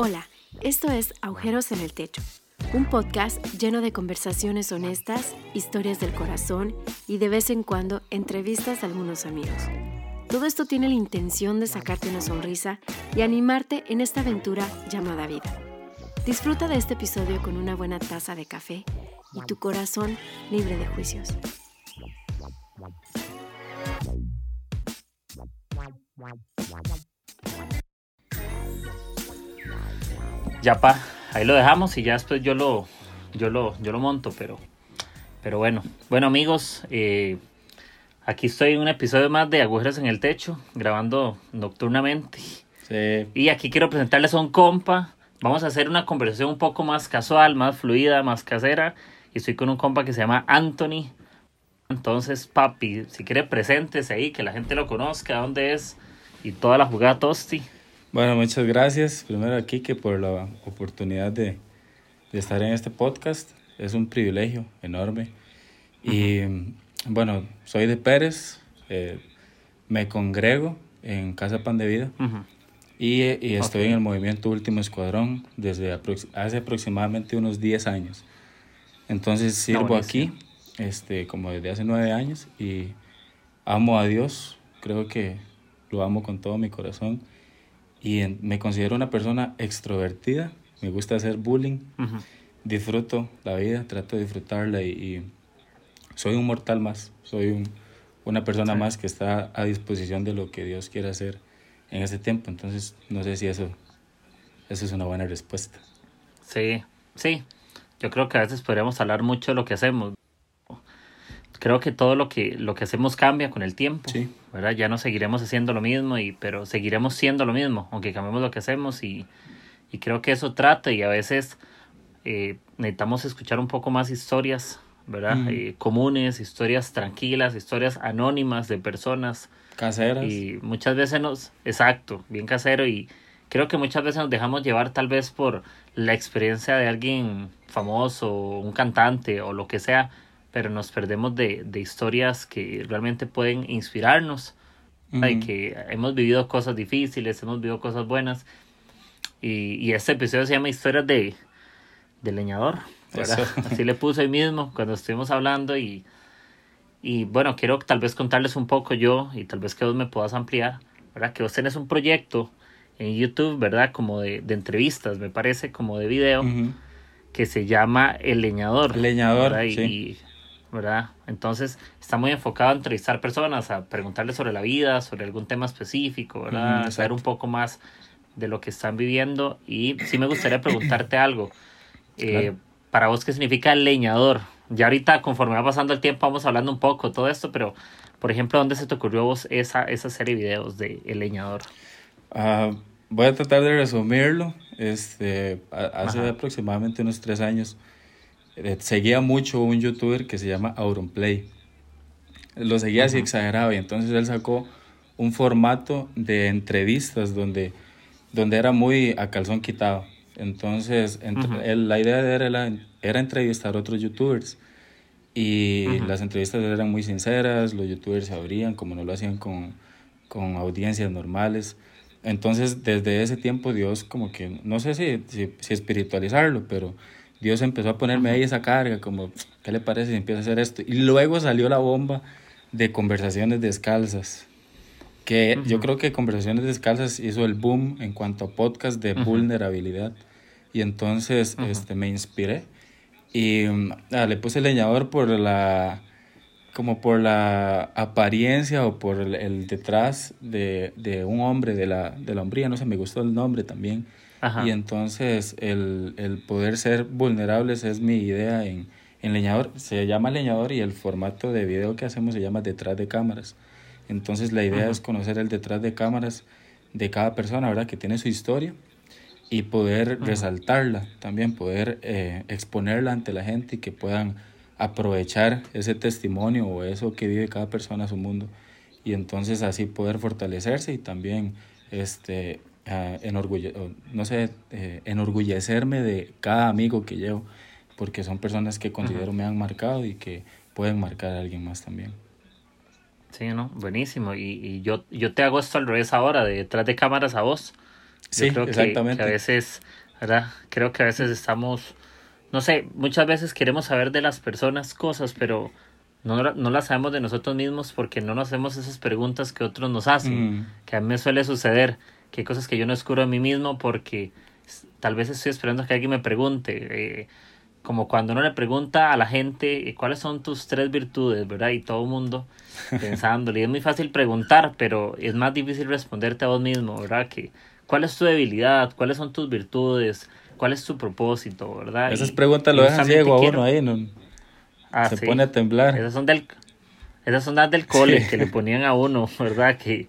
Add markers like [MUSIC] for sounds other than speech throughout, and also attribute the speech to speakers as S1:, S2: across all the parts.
S1: Hola, esto es Agujeros en el Techo, un podcast lleno de conversaciones honestas, historias del corazón y de vez en cuando entrevistas a algunos amigos. Todo esto tiene la intención de sacarte una sonrisa y animarte en esta aventura llamada vida. Disfruta de este episodio con una buena taza de café y tu corazón libre de juicios.
S2: Ya pa, ahí lo dejamos y ya después yo lo, yo lo, yo lo monto, pero, pero bueno. Bueno amigos, eh, aquí estoy en un episodio más de Agujeros en el Techo, grabando nocturnamente.
S3: Sí.
S2: Y aquí quiero presentarles a un compa. Vamos a hacer una conversación un poco más casual, más fluida, más casera. Y estoy con un compa que se llama Anthony. Entonces, papi, si quiere presentes ahí, que la gente lo conozca, dónde es y toda la jugada Tosti.
S3: Bueno, muchas gracias primero a Kike por la oportunidad de, de estar en este podcast. Es un privilegio enorme. Y bueno, soy de Pérez, eh, me congrego en Casa Pan de Vida
S2: Ujú.
S3: y, y estoy en el movimiento Último Escuadrón desde aprox- hace aproximadamente unos 10 años. Entonces sirvo aquí este, como desde hace 9 años y amo a Dios, creo que lo amo con todo mi corazón y en- me considero una persona extrovertida, me gusta hacer bullying,
S2: Ujú.
S3: disfruto la vida, trato de disfrutarla y, y soy un mortal más, soy un- una persona
S2: Sí.
S3: más que está a disposición de lo que Dios quiere hacer en ese tiempo. Entonces, no sé si eso, eso es una buena respuesta.
S2: Sí, sí. Yo creo que a veces podríamos hablar mucho de lo que hacemos. Creo que todo lo que, lo que hacemos cambia con el tiempo.
S3: Sí.
S2: ¿Verdad? Ya no seguiremos haciendo lo mismo, y, pero seguiremos siendo lo mismo, aunque cambiemos lo que hacemos. Y, y creo que eso trata y a veces eh, necesitamos escuchar un poco más historias, ¿verdad?
S3: Mm.
S2: Eh, comunes, historias tranquilas, historias anónimas de personas
S3: Caseras.
S2: y muchas veces nos, exacto, bien casero y creo que muchas veces nos dejamos llevar tal vez por la experiencia de alguien famoso, un cantante o lo que sea, pero nos perdemos de, de historias que realmente pueden inspirarnos ¿verdad? y
S3: Ujú.
S2: que hemos vivido cosas difíciles, hemos vivido cosas buenas y, y este episodio se llama Historias de, de Leñador, [LAUGHS] así le puse hoy mismo cuando estuvimos hablando y, y bueno, quiero tal vez contarles un poco yo y tal vez que vos me puedas ampliar, ¿verdad? Que vos tenés un proyecto en YouTube, ¿verdad? Como de, de entrevistas, me parece, como de video,
S3: Ujú.
S2: que se llama El Leñador.
S3: El Leñador, sí.
S2: y- ¿verdad? Entonces está muy enfocado a entrevistar personas, a preguntarles sobre la vida, sobre algún tema específico, ¿verdad? Saber un poco más de lo que están viviendo. Y sí me gustaría preguntarte algo. Eh,
S3: Claro.
S2: Para vos, ¿qué significa leñador? Ya ahorita, conforme va pasando el tiempo, vamos hablando un poco de todo esto, pero, por ejemplo, ¿dónde se te ocurrió vos esa, esa serie de videos de El Leñador?
S3: Ah, voy a tratar de resumirlo. Este, hace
S2: Ajá.
S3: aproximadamente unos tres años seguía mucho un youtuber que se llama Auronplay. Lo seguía así exagerado y entonces él sacó un formato de entrevistas donde, donde era muy a calzón quitado. Entonces, él- la idea de él era, era entrevistar a otros youtubers. Y las entrevistas eran muy sinceras, los youtubers se abrían como no lo hacían con, con audiencias normales. Entonces, desde ese tiempo Dios como que, no sé si, si, si espiritualizarlo, pero Dios empezó a ponerme ahí esa carga, como, ¿qué le parece si empieza a hacer esto? Y luego salió la bomba de conversaciones descalzas, que yo creo que conversaciones descalzas hizo el boom en cuanto a podcast de vulnerabilidad. Y entonces este, me inspiré y mm, ah, le puse leñador por la como por la apariencia o por el, el detrás de, de un hombre de la, de la hombría, no sé, me gustó el nombre también.
S2: Ajá.
S3: Y entonces el, el poder ser vulnerables es mi idea en, en Leñador. Se llama Leñador y el formato de video que hacemos se llama detrás de cámaras. Entonces la idea es conocer el detrás de cámaras de cada persona, ¿verdad? Que tiene su historia y poder resaltarla, también poder eh, exponerla ante la gente y que puedan aprovechar ese testimonio o eso que vive cada persona a su mundo y entonces así poder fortalecerse y también este enorgulle- no sé eh, enorgullecerme de cada amigo que llevo porque son personas que considero me han marcado y que pueden marcar a alguien más también
S2: Sí, ¿no? Buenísimo. Y, y yo, yo te hago esto al revés ahora, de detrás de cámaras a vos. Sí, creo exactamente. Que, a veces, ¿verdad? Creo que a veces estamos, no sé, muchas veces queremos saber de las personas cosas, pero no, no las sabemos de nosotros mismos porque no nos hacemos esas preguntas que otros nos hacen, mm. que a mí me suele suceder, que hay cosas que yo no descubro a mí mismo porque tal vez estoy esperando que alguien me pregunte. Eh, como cuando uno le pregunta a la gente eh, cuáles son tus tres virtudes, ¿verdad? Y todo el mundo [LAUGHS] pensándole. es muy fácil preguntar, pero es más difícil responderte a vos mismo, ¿verdad? Que, ¿Cuál es tu debilidad? ¿Cuáles son tus virtudes? ¿Cuál es tu propósito, verdad?
S3: Esas preguntas lo dejan ciego a uno ahí, ¿no? Ah, se pone a temblar.
S2: Esas son del, esas son las del [LAUGHS] cole que le ponían a uno, ¿verdad? Que,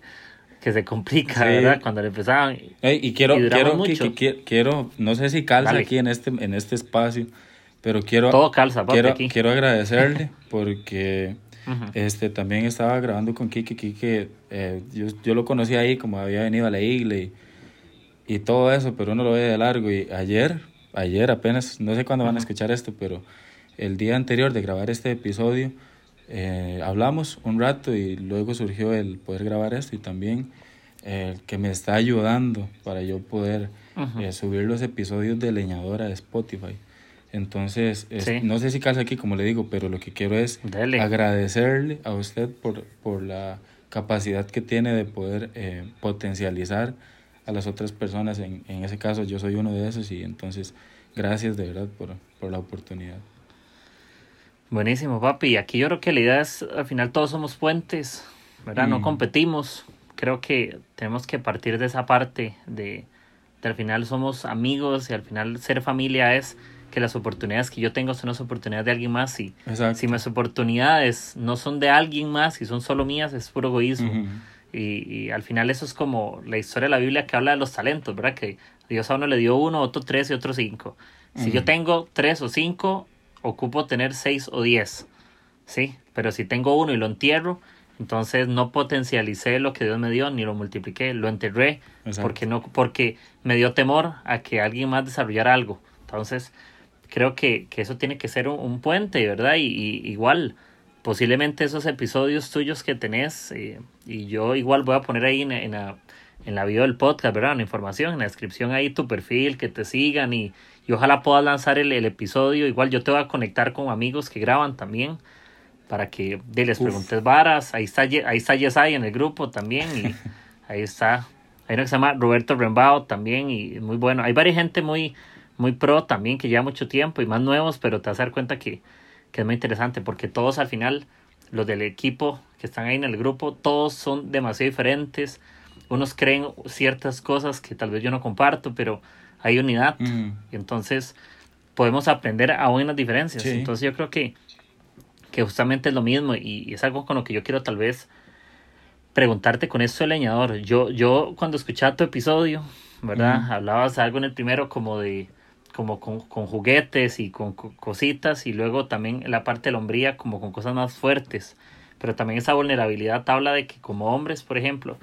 S2: que se complica, ¿verdad? Cuando le empezaban.
S3: y quiero, quiero, que, quiero, no sé si calza aquí en este, en este espacio, pero quiero,
S2: Todo calza,
S3: quiero, quiero [LAUGHS] agradecerle porque este también estaba grabando con Kiki. Kiki, eh, yo, yo, lo conocí ahí como había venido a la iglesia y, y todo eso, pero uno lo ve de largo. Y ayer, ayer apenas, no sé cuándo van a escuchar esto, pero el día anterior de grabar este episodio, eh, hablamos un rato y luego surgió el poder grabar esto y también el que me está ayudando para yo poder eh, subir los episodios de Leñadora de Spotify. Entonces, no sé si calza aquí, como le digo, pero lo que quiero es agradecerle a usted por, por la capacidad que tiene de poder eh, potencializar a las otras personas. En, en, ese caso, yo soy uno de esos y entonces, gracias de verdad por, por la oportunidad.
S2: Buenísimo, papi. Aquí yo creo que la idea es, al final todos somos puentes, ¿verdad? No mm. competimos. Creo que tenemos que partir de esa parte de, de al final somos amigos y al final ser familia es que las oportunidades que yo tengo son las oportunidades de alguien más y si mis oportunidades no son de alguien más y son solo mías es puro egoísmo y, y, al final eso es como la historia de la Biblia que habla de los talentos verdad que Dios a uno le dio uno otro tres y otro cinco si yo tengo tres o cinco ocupo tener seis o diez sí pero si tengo uno y lo entierro entonces no potencialicé lo que Dios me dio ni lo multipliqué lo enterré porque no porque me dio temor a que alguien más desarrollara algo entonces creo que, que eso tiene que ser un, puente, ¿verdad? Y, igual, posiblemente esos episodios tuyos que tenés, eh, y yo igual voy a poner ahí en, en, la, en la video del podcast, ¿verdad? La información, en la descripción ahí tu perfil, que te sigan y, y ojalá puedas lanzar el, el, episodio. Igual yo te voy a conectar con amigos que graban también para que de, les preguntes varas. Ahí está, ahí está Yesai en el grupo también y [LAUGHS] ahí está. Hay uno que se llama Roberto Rembao también y muy bueno. Hay varias gente muy muy pro también, que lleva mucho tiempo y más nuevos, pero te vas a dar cuenta que, que es muy interesante porque todos al final, los del equipo que están ahí en el grupo, todos son demasiado diferentes. Unos creen ciertas cosas que tal vez yo no comparto, pero hay unidad. Mm. Y entonces podemos aprender aún en las diferencias. Entonces yo creo que, que justamente es lo mismo y, es algo con lo que yo quiero tal vez preguntarte con esto del leñador. Yo, yo cuando escuchaba tu episodio, ¿verdad? Hablabas algo en el primero como de como con, con, juguetes y con cositas y luego también la parte de la hombría como con cosas más fuertes. Pero también esa vulnerabilidad habla de que como hombres, por ejemplo,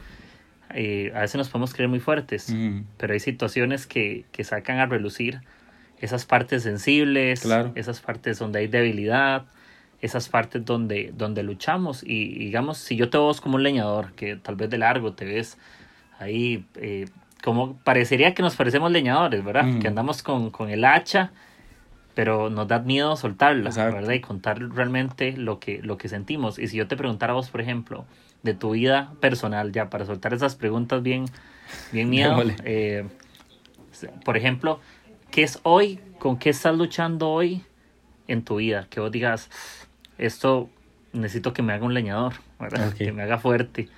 S2: eh, a veces nos podemos creer muy fuertes, pero hay situaciones que, que, sacan a relucir esas partes sensibles, esas partes donde hay debilidad, esas partes donde, donde luchamos. Y digamos, si yo te veo como un leñador, que tal vez de largo te ves ahí eh, como parecería que nos parecemos leñadores, ¿verdad? Mm. Que andamos con, con, el hacha, pero nos da miedo soltarla, ¿verdad? Y contar realmente lo que, lo que sentimos. Y si yo te preguntara a vos, por ejemplo, de tu vida personal, ya para soltar esas preguntas bien, bien miedo, eh, por ejemplo, ¿qué es hoy? ¿Con qué estás luchando hoy en tu vida? Que vos digas, esto necesito que me haga un leñador, ¿verdad? Que me haga fuerte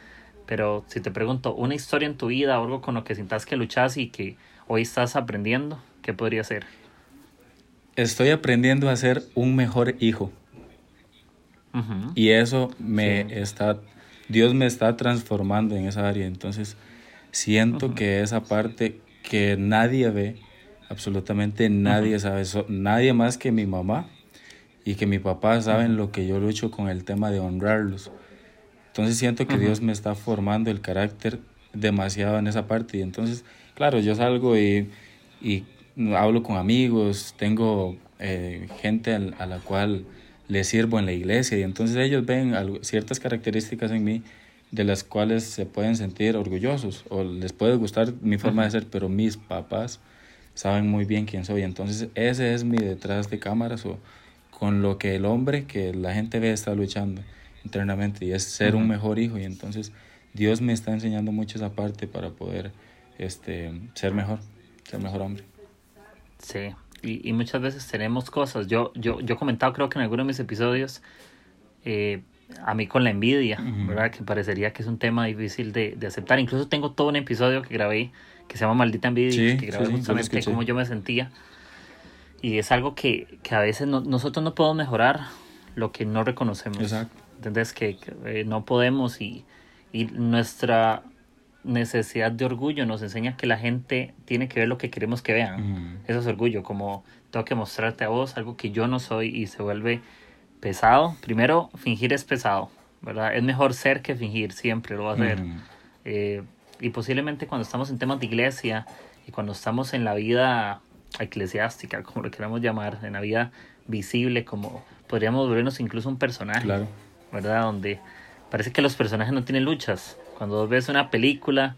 S2: pero si te pregunto, una historia en tu vida algo con lo que sientas que luchas y que hoy estás aprendiendo, ¿qué podría ser?
S3: Estoy aprendiendo a ser un mejor hijo. Y eso me está, Dios me está transformando en esa área. Entonces, siento que esa parte que nadie ve, absolutamente nadie sabe, nadie más que mi mamá y que mi papá saben lo que yo lucho con el tema de honrarlos. Entonces siento que Dios me está formando el carácter demasiado en esa parte. Y entonces, claro, yo salgo y, y hablo con amigos, tengo eh, gente a la cual le sirvo en la iglesia. Y entonces ellos ven ciertas características en mí de las cuales se pueden sentir orgullosos o les puede gustar mi forma de ser, pero mis papás saben muy bien quién soy. Entonces ese es mi detrás de cámaras o con lo que el hombre que la gente ve está luchando internamente y es ser un mejor hijo. Y entonces Dios me está enseñando mucho esa parte para poder este, ser mejor, ser mejor hombre.
S2: Sí, y, y muchas veces tenemos cosas. Yo, yo, yo he comentado, creo que en algunos de mis episodios, eh, a mí con la envidia, ¿verdad? Que parecería que es un tema difícil de, de, aceptar. Incluso tengo todo un episodio que grabé que se llama Maldita Envidia, que grabé justamente cómo yo me sentía. Y es algo que, que a veces no, nosotros no podemos mejorar lo que no reconocemos. Exacto. ¿Entendés? Que, eh, no podemos y, y nuestra necesidad de orgullo nos enseña que la gente tiene que ver lo que queremos que vean. Eso es orgullo, como tengo que mostrarte a vos algo que yo no soy y se vuelve pesado. Primero, fingir es pesado, ¿verdad? Es mejor ser que fingir, siempre lo va a hacer. Eh, y posiblemente cuando estamos en temas de iglesia y cuando estamos en la vida eclesiástica, como lo queramos llamar, en la vida visible, como podríamos volvernos incluso un personaje, ¿verdad? Donde parece que los personajes no tienen luchas. Cuando vos ves una película,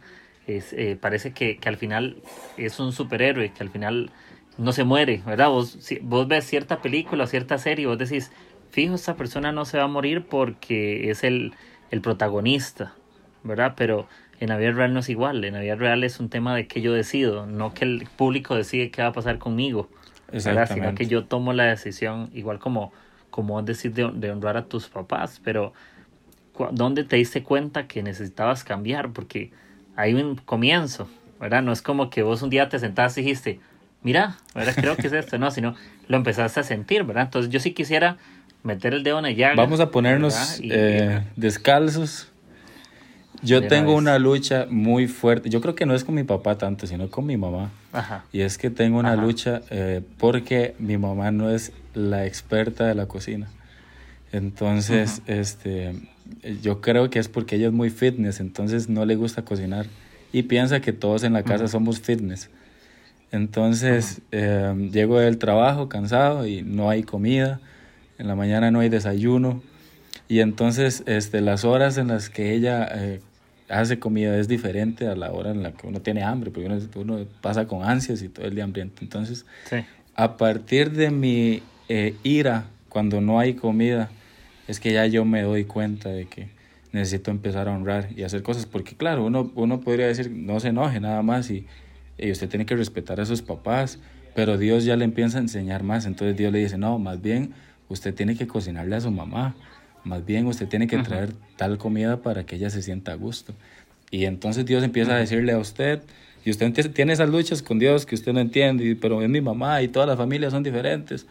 S2: es, eh, parece que, que, al final es un superhéroe, que al final no se muere, ¿verdad? Vos, si, vos ves cierta película o cierta serie y vos decís, fijo, esta persona no se va a morir porque es el, el protagonista, ¿verdad? Pero en la vida real no es igual, en la vida real es un tema de que yo decido, no que el público decide qué va a pasar conmigo, ¿verdad? Sino que yo tomo la decisión, igual como, como decir de, de honrar a tus papás, pero ¿dónde te diste cuenta que necesitabas cambiar? Porque hay un comienzo, ¿verdad? No es como que vos un día te sentaste y dijiste, mira, ¿verdad? Creo que es esto, no, sino lo empezaste a sentir, ¿verdad? Entonces yo sí quisiera meter el dedo en la llaga.
S3: Vamos a ponernos eh, descalzos. Yo tengo una lucha muy fuerte. Yo creo que no es con mi papá tanto, sino con mi mamá. Ajá. Y es que tengo una lucha eh, porque mi mamá no es la experta de la cocina. Entonces, este, yo creo que es porque ella es muy fitness, entonces no le gusta cocinar y piensa que todos en la casa somos fitness. Entonces eh, llego del trabajo cansado y no hay comida, en la mañana no hay desayuno y entonces este, las horas en las que ella eh, hace comida es diferente a la hora en la que uno tiene hambre, porque uno, pasa con ansias y todo el día hambriento. Entonces, a partir de mi eh, ira, cuando no hay comida, es que ya yo me doy cuenta de que necesito empezar a honrar y hacer cosas, porque claro, uno, uno podría decir, no se enoje nada más y, usted tiene que respetar a sus papás, pero Dios ya le empieza a enseñar más, entonces Dios le dice, no, más bien usted tiene que cocinarle a su mamá, más bien usted tiene que traer tal comida para que ella se sienta a gusto. Y entonces Dios empieza a decirle a usted, y usted tiene esas luchas con Dios que usted no entiende, pero es mi mamá y todas las familias son diferentes,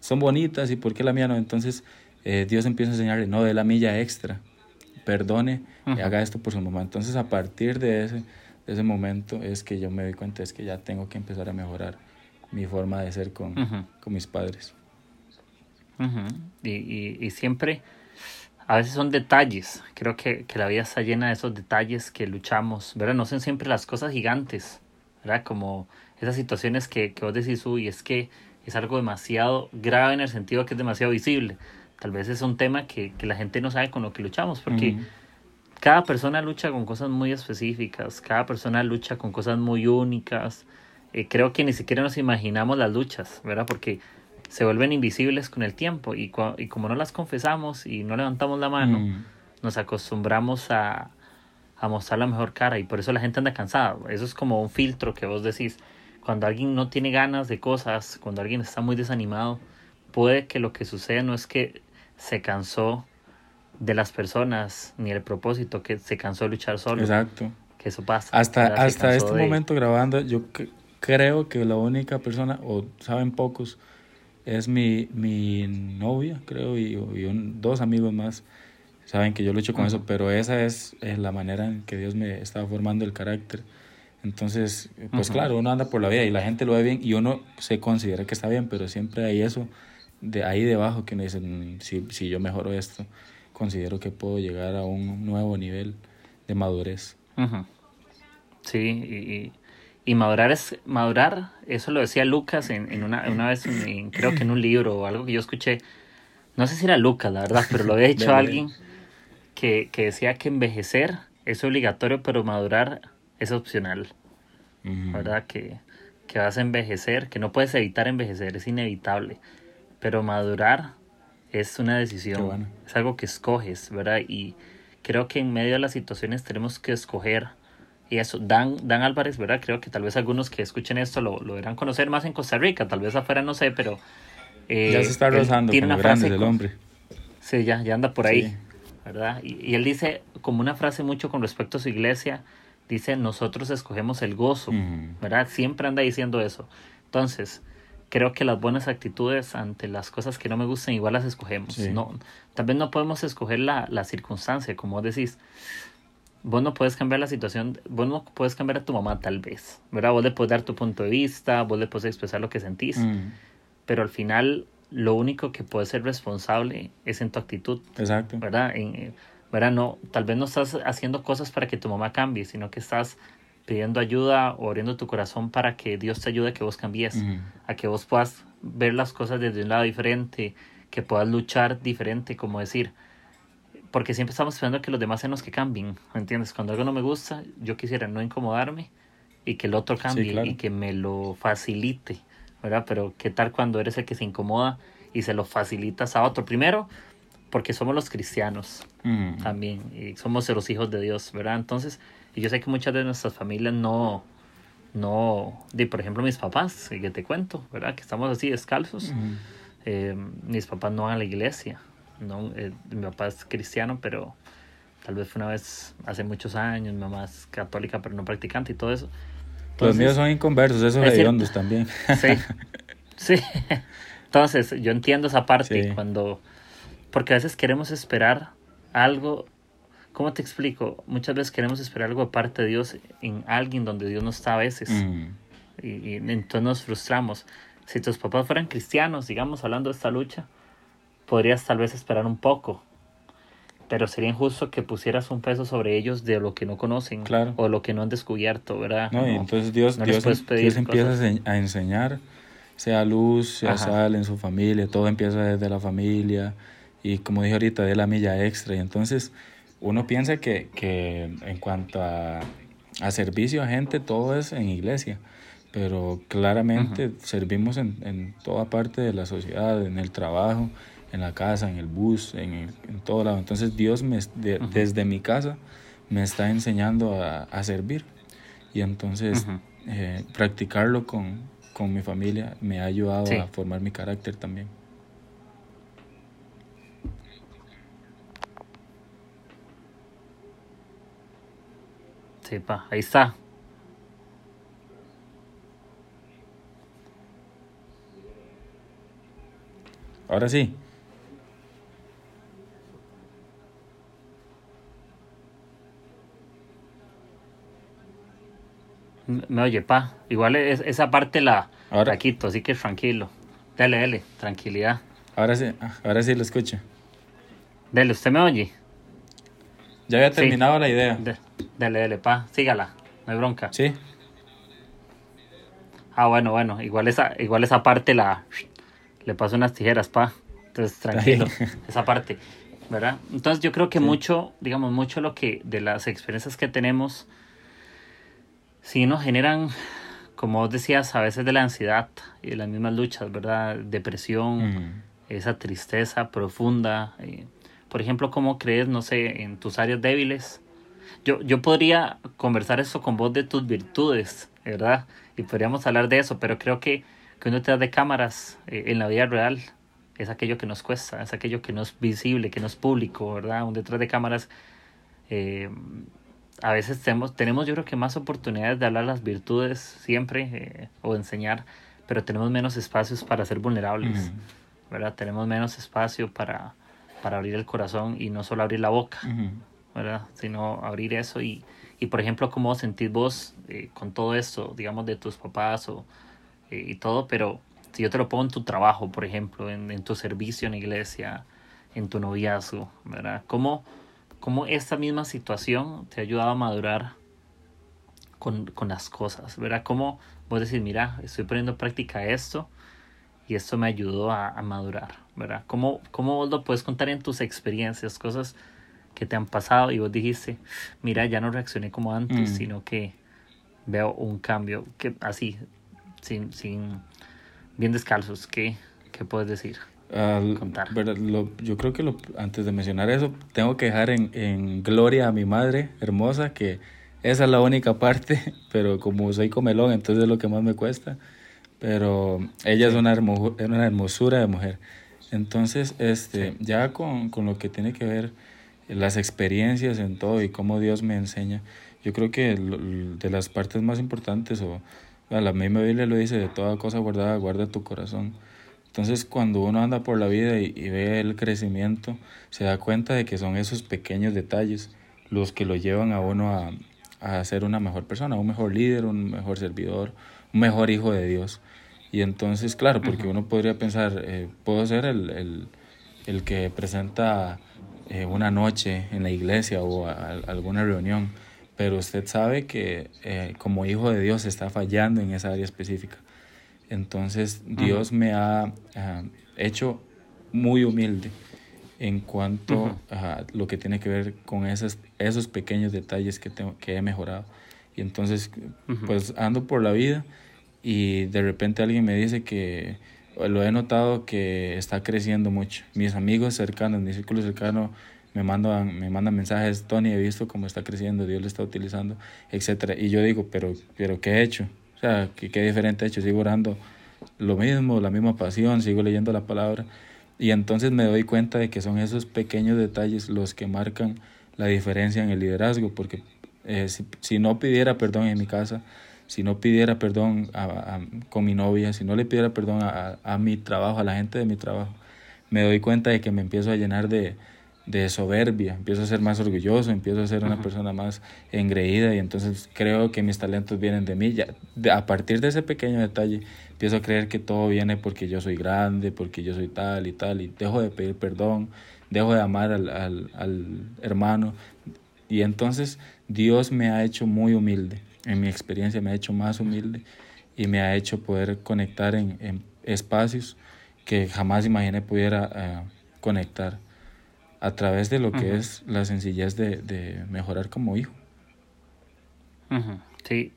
S3: son bonitas y por qué la mía no. Entonces eh, Dios empieza a enseñarle, no, de la milla extra, perdone y haga esto por su mamá. Entonces a partir de ese, de ese momento es que yo me doy cuenta, es que ya tengo que empezar a mejorar mi forma de ser con, con mis padres.
S2: y, y, y, siempre, a veces son detalles, creo que, que, la vida está llena de esos detalles que luchamos, ¿verdad? No son siempre las cosas gigantes, ¿verdad? Como esas situaciones que, que vos decís, uy, es que es algo demasiado grave en el sentido que es demasiado visible Tal vez es un tema que, que la gente no sabe con lo que luchamos, porque cada persona lucha con cosas muy específicas, cada persona lucha con cosas muy únicas. Eh, creo que ni siquiera nos imaginamos las luchas, ¿verdad? Porque se vuelven invisibles con el tiempo y, y como no las confesamos y no levantamos la mano, nos acostumbramos a, a mostrar la mejor cara y por eso la gente anda cansada. Eso es como un filtro que vos decís. Cuando alguien no tiene ganas de cosas, cuando alguien está muy desanimado, puede que lo que suceda no es que se cansó de las personas ni el propósito, que se cansó de luchar solo.
S3: Exacto.
S2: Que eso pasa.
S3: Hasta, hasta este momento grabando, yo creo que la única persona, o saben pocos, es mi, mi novia, creo, y, dos amigos más saben que yo lucho con eso, pero esa es, la manera en que Dios me estaba formando el carácter. Entonces, pues claro, uno anda por la vida y la gente lo ve bien y uno se considera que está bien, pero siempre hay eso de ahí debajo que me dicen, si, si yo mejoro esto, considero que puedo llegar a un nuevo nivel de madurez.
S2: Sí, y, y, madurar es, madurar, eso lo decía Lucas en, en una, una vez, creo que en un libro o algo que yo escuché, no sé si era Lucas, la verdad, pero lo había dicho [LAUGHS] alguien, que, que decía que envejecer es obligatorio, pero madurar es opcional. ¿Verdad? Que, que vas a envejecer, que no puedes evitar envejecer, es inevitable. Pero madurar es una decisión, es algo que escoges, ¿verdad? Y creo que en medio de las situaciones tenemos que escoger. Y eso, Dan, Dan Álvarez, ¿verdad? Creo que tal vez algunos que escuchen esto lo, lo deberán conocer más en Costa Rica, tal vez afuera no sé, pero...
S3: Eh, ya se está rozando con una frase del hombre.
S2: Sí, ya, ya anda por ahí, ¿verdad? Y, y, él dice como una frase mucho con respecto a su iglesia, dice, nosotros escogemos el gozo, ¿verdad? Siempre anda diciendo eso. Entonces, creo que las buenas actitudes ante las cosas que no me gustan igual las escogemos. No, tal vez no podemos escoger la, la circunstancia, como decís. Vos no puedes cambiar la situación, vos no puedes cambiar a tu mamá tal vez, ¿verdad? Vos le puedes dar tu punto de vista, vos le puedes expresar lo que sentís, pero al final lo único que puede ser responsable es en tu actitud.
S3: Exacto.
S2: ¿Verdad? En, ¿verdad? No, tal vez no estás haciendo cosas para que tu mamá cambie, sino que estás pidiendo ayuda o abriendo tu corazón para que Dios te ayude a que vos cambies, a que vos puedas ver las cosas desde un lado diferente, que puedas luchar diferente, como decir, porque siempre estamos esperando que los demás sean los que cambien, ¿me entiendes? Cuando algo no me gusta, yo quisiera no incomodarme y que el otro cambie y que me lo facilite, ¿verdad? Pero ¿qué tal cuando eres el que se incomoda y se lo facilitas a otro? Primero, porque somos los cristianos también y somos los hijos de Dios, ¿verdad? Entonces, y yo sé que muchas de nuestras familias no, no, de, por ejemplo, mis papás, que te cuento, ¿verdad? Que estamos así descalzos. Eh, mis papás no van a la iglesia, ¿no? Eh, mi papá es cristiano, pero tal vez fue una vez hace muchos años, mi mamá es católica, pero no practicante y todo eso.
S3: Los míos son inconversos, esos hediondos también. [LAUGHS]
S2: Sí, sí. Entonces, yo entiendo esa parte cuando porque a veces queremos esperar algo, ¿cómo te explico? Muchas veces queremos esperar algo de parte de Dios en alguien donde Dios no está a veces. Mm. Y, entonces nos frustramos. Si tus papás fueran cristianos, digamos, hablando de esta lucha, podrías tal vez esperar un poco. Pero sería injusto que pusieras un peso sobre ellos de lo que no conocen o lo que no han descubierto, ¿verdad?
S3: No, y entonces Dios, Dios, Dios empieza a enseñar, sea luz, sea sal en su familia, todo empieza desde la familia y como dije ahorita, de la milla extra. Y entonces uno piensa que, que en cuanto a, a, servicio a gente, todo es en iglesia, pero claramente servimos en, en, toda parte de la sociedad, en el trabajo, en la casa, en el bus, en, en todo lado. Entonces Dios me, desde mi casa me está enseñando a, a servir. Y entonces eh, practicarlo con, con mi familia me ha ayudado a formar mi carácter también.
S2: Sí, pa, ahí está.
S3: Ahora sí.
S2: Me oye, pa. Igual es, esa parte la, ahora, quito, así que tranquilo. Dale, dale, tranquilidad.
S3: Ahora sí, ahora sí lo escucho.
S2: Dale, ¿usted me oye?
S3: Ya había terminado la idea.
S2: Dale, dale, pa, sígala, no hay bronca.
S3: Sí.
S2: Ah, bueno, bueno, igual esa, igual esa parte la le paso unas tijeras, pa. Entonces, tranquilo, esa parte, ¿verdad? Entonces yo creo que mucho, digamos, mucho lo que de las experiencias que tenemos, sí nos generan, como vos decías, a veces de la ansiedad y de las mismas luchas, ¿verdad? Depresión, esa tristeza profunda. Eh, por ejemplo, ¿cómo crees, no sé, en tus áreas débiles? Yo, yo podría conversar eso con vos de tus virtudes, ¿verdad? Y podríamos hablar de eso, pero creo que, que uno detrás de cámaras eh, en la vida real es aquello que nos cuesta, es aquello que no es visible, que no es público, ¿verdad? Un detrás de cámaras eh, a veces tenemos, tenemos yo creo que más oportunidades de hablar las virtudes siempre eh, o enseñar, pero tenemos menos espacios para ser vulnerables, ¿verdad? Tenemos menos espacio para para abrir el corazón y no solo abrir la boca, ¿verdad? Sino abrir eso y, y, por ejemplo, cómo sentís vos eh, con todo esto, digamos, de tus papás o, eh, y todo, pero si yo te lo pongo en tu trabajo, por ejemplo, en, en tu servicio en la iglesia, en tu noviazgo, ¿verdad? ¿Cómo, cómo esta misma situación te ha ayudado a madurar con, con las cosas, ¿verdad? ¿Cómo vos decís, mira, estoy poniendo en práctica esto y esto me ayudó a, a madurar, ¿verdad? ¿Cómo, ¿Cómo vos lo puedes contar en tus experiencias? Cosas que te han pasado y vos dijiste, mira, ya no reaccioné como antes,
S3: Mm.
S2: sino que veo un cambio, que así, sin, sin, bien descalzos, ¿qué, qué puedes decir?
S3: Al-
S2: Contar.
S3: ¿verdad? Lo- yo creo que lo, antes de mencionar eso, tengo que dejar en, en gloria a mi madre hermosa, que esa es la única parte, [LAUGHS] pero como soy comelón, entonces es lo que más me cuesta. Pero ella es una, hermo- es una hermosura de mujer. Entonces, este, ya con, con lo que tiene que ver las experiencias en todo y cómo Dios me enseña, yo creo que de las partes más importantes, o a la misma Biblia lo dice, de toda cosa guardada, guarda tu corazón. Entonces, cuando uno anda por la vida y, y ve el crecimiento, se da cuenta de que son esos pequeños detalles los que lo llevan a uno a, a ser una mejor persona, un mejor líder, un mejor servidor, un mejor hijo de Dios. Y entonces, claro, porque uno podría pensar, eh, puedo ser el, el, el que presenta eh, una noche en la iglesia o a- a- alguna reunión, pero usted sabe que eh, como hijo de Dios está fallando en esa área específica. Entonces Dios me ha ah, hecho muy humilde en cuanto a lo que tiene que ver con esos, esos pequeños detalles que, tengo, que he mejorado. Y entonces, pues ando por la vida y de repente alguien me dice que lo he notado que está creciendo mucho. Mis amigos cercanos, mi círculo cercano me mandan, me mandan mensajes, Tony, he visto cómo está creciendo, Dios lo está utilizando, etcétera. Y yo digo, pero, pero ¿qué he hecho? O sea, ¿qué, qué diferente he hecho? Sigo orando lo mismo, la misma pasión, sigo leyendo la palabra. Y entonces me doy cuenta de que son esos pequeños detalles los que marcan la diferencia en el liderazgo, porque eh, si, si no pidiera perdón en mi casa, si no pidiera perdón a- a- con mi novia, si no le pidiera perdón a, a mi trabajo, a la gente de mi trabajo, me doy cuenta de que me empiezo a llenar de, de soberbia, empiezo a ser más orgulloso, empiezo a ser una persona más engreída y entonces creo que mis talentos vienen de mí. Ya, de- a partir de ese pequeño detalle, empiezo a creer que todo viene porque yo soy grande, porque yo soy tal y tal, y dejo de pedir perdón, dejo de amar al, al, al hermano. Y entonces Dios me ha hecho muy humilde, en mi experiencia me ha hecho más humilde y me ha hecho poder conectar en, en espacios que jamás imaginé pudiera eh, conectar a través de lo que es la sencillez de, de mejorar como hijo.
S2: Sí,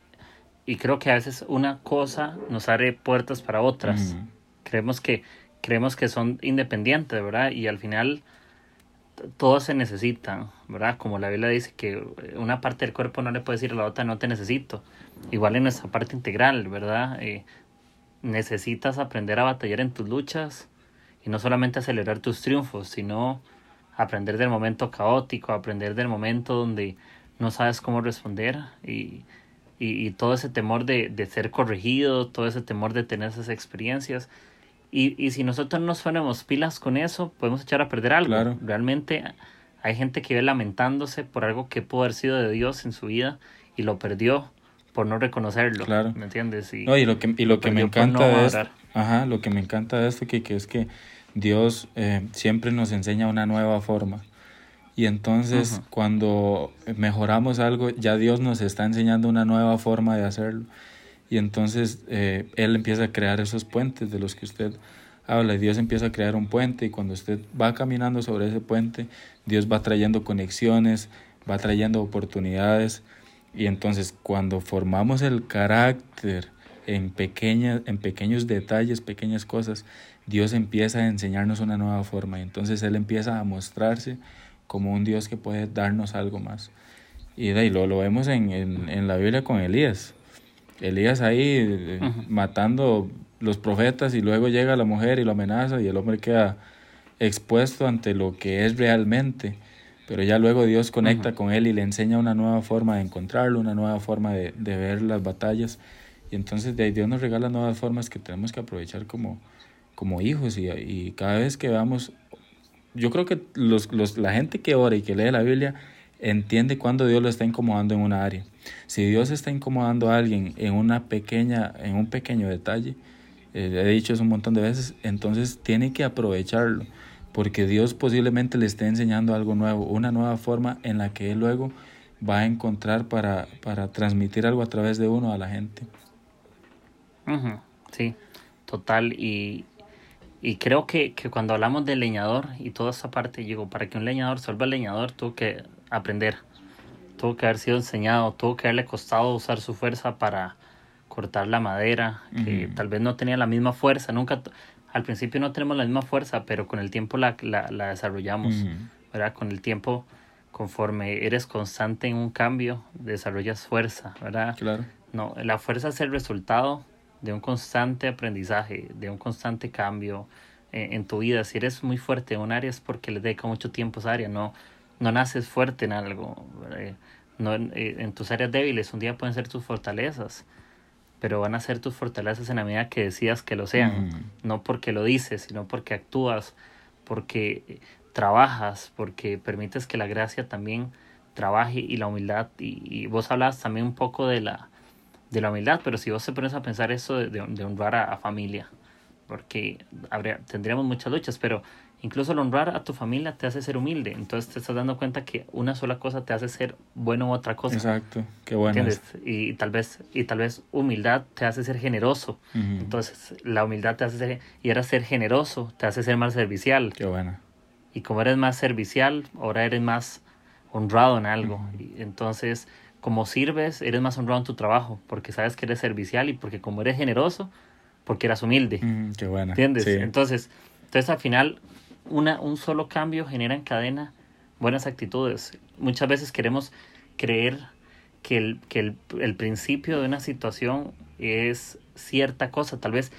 S2: y creo que a veces una cosa nos abre puertas para otras. Creemos que creemos que son independientes, ¿verdad? Y al final todos se necesitan, ¿verdad? Como la Biblia dice que una parte del cuerpo no le puede decir a la otra no te necesito. Igual en nuestra parte integral, ¿verdad? Eh, necesitas aprender a batallar en tus luchas y no solamente a celebrar tus triunfos, sino aprender del momento caótico, aprender del momento donde no sabes cómo responder y, y, y todo ese temor de, de ser corregido, todo ese temor de tener esas experiencias. Y, y si nosotros no nos ponemos pilas con eso, podemos echar a perder algo.
S3: Claro.
S2: Realmente hay gente que ve lamentándose por algo que pudo haber sido de Dios en su vida y lo perdió por no reconocerlo.
S3: Claro.
S2: ¿Me entiendes? Y,
S3: No, y lo que, y lo que me encanta
S2: no adorar.
S3: ajá, lo que me encanta de esto que, que es que Dios eh, siempre nos enseña una nueva forma. Y entonces cuando mejoramos algo, ya Dios nos está enseñando una nueva forma de hacerlo. Y entonces eh, Él empieza a crear esos puentes de los que usted habla. Y Dios empieza a crear un puente y cuando usted va caminando sobre ese puente, Dios va trayendo conexiones, va trayendo oportunidades. Y entonces cuando formamos el carácter en, pequeñas, en pequeños detalles, pequeñas cosas, Dios empieza a enseñarnos una nueva forma. Y entonces Él empieza a mostrarse como un Dios que puede darnos algo más. Y de ahí lo, lo vemos en, en, en la Biblia con Elías. Elías ahí
S2: Ujú.
S3: matando los profetas y luego llega la mujer y lo amenaza y el hombre queda expuesto ante lo que es realmente. Pero ya luego Dios conecta con él y le enseña una nueva forma de encontrarlo, una nueva forma de, de ver las batallas. Y entonces de ahí Dios nos regala nuevas formas que tenemos que aprovechar como, como hijos. Y, y cada vez que veamos, yo creo que los, los, la gente que ora y que lee la Biblia entiende cuando Dios lo está incomodando en una área. Si Dios está incomodando a alguien en una pequeña, en un pequeño detalle, eh, he dicho eso un montón de veces, entonces tiene que aprovecharlo, porque Dios posiblemente le esté enseñando algo nuevo, una nueva forma en la que Él luego va a encontrar para, para transmitir algo a través de uno a la gente.
S2: Ujú, Sí, total. Y, y creo que, que, cuando hablamos del leñador y toda esa parte, digo, para que un leñador se vuelva leñador, tuvo que aprender, tuvo que haber sido enseñado, tuvo que haberle costado usar su fuerza para cortar la madera, que tal vez no tenía la misma fuerza, nunca, al principio no tenemos la misma fuerza, pero con el tiempo la, la, la desarrollamos, ¿verdad? Con el tiempo, conforme eres constante en un cambio, desarrollas fuerza, ¿verdad?
S3: Claro.
S2: No, la fuerza es el resultado de un constante aprendizaje, de un constante cambio en, en tu vida. Si eres muy fuerte en un área es porque le dedica mucho tiempo a esa área, no, no naces fuerte en algo. No, eh, en tus áreas débiles un día pueden ser tus fortalezas, pero van a ser tus fortalezas en la medida que decidas que lo sean, no porque lo dices, sino porque actúas, porque trabajas, porque permites que la gracia también trabaje y la humildad. Y, y vos hablas también un poco de la, de la humildad, pero si vos te pones a pensar eso de, de, honrar a, a, familia, porque habría, tendríamos muchas luchas, pero incluso el honrar a tu familia te hace ser humilde, entonces te estás dando cuenta que una sola cosa te hace ser bueno u otra cosa.
S3: Exacto, qué bueno.
S2: ¿Entiendes? Y tal vez y tal vez humildad te hace ser generoso. Uh -huh. Entonces, la humildad te hace ser y ahora ser generoso te hace ser más servicial.
S3: Qué bueno.
S2: Y como eres más servicial, ahora eres más honrado en algo. Uh -huh. y entonces, como sirves, eres más honrado en tu trabajo, porque sabes que eres servicial y porque como eres generoso, porque eras humilde.
S3: Mm, qué bueno.
S2: ¿Entiendes?
S3: Sí.
S2: Entonces, entonces al final una, un solo cambio genera en cadena buenas actitudes. Muchas veces queremos creer que, el, que el, el, principio de una situación es cierta cosa, tal vez,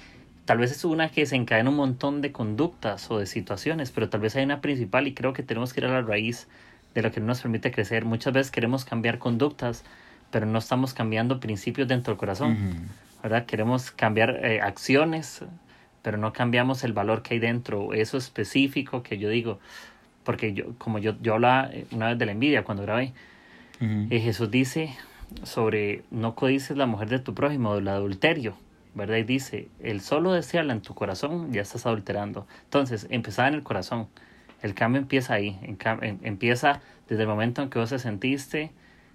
S2: tal vez es una que se encadena un montón de conductas o de situaciones, pero tal vez hay una principal y creo que tenemos que ir a la raíz de lo que no nos permite crecer. Muchas veces queremos cambiar conductas, pero no estamos cambiando principios dentro del corazón. Uh -huh. ¿verdad? Queremos cambiar eh, acciones, pero no cambiamos el valor que hay dentro, eso específico que yo digo, porque yo, como yo, yo hablaba una vez de la envidia cuando grabé, uh -huh. eh, Jesús dice sobre no codices la mujer de tu prójimo, del adulterio, ¿verdad? Y dice, el solo desearla en tu corazón ya estás adulterando. Entonces, empezaba en el corazón, el cambio empieza ahí, en, en, empieza desde el momento en que vos te sentiste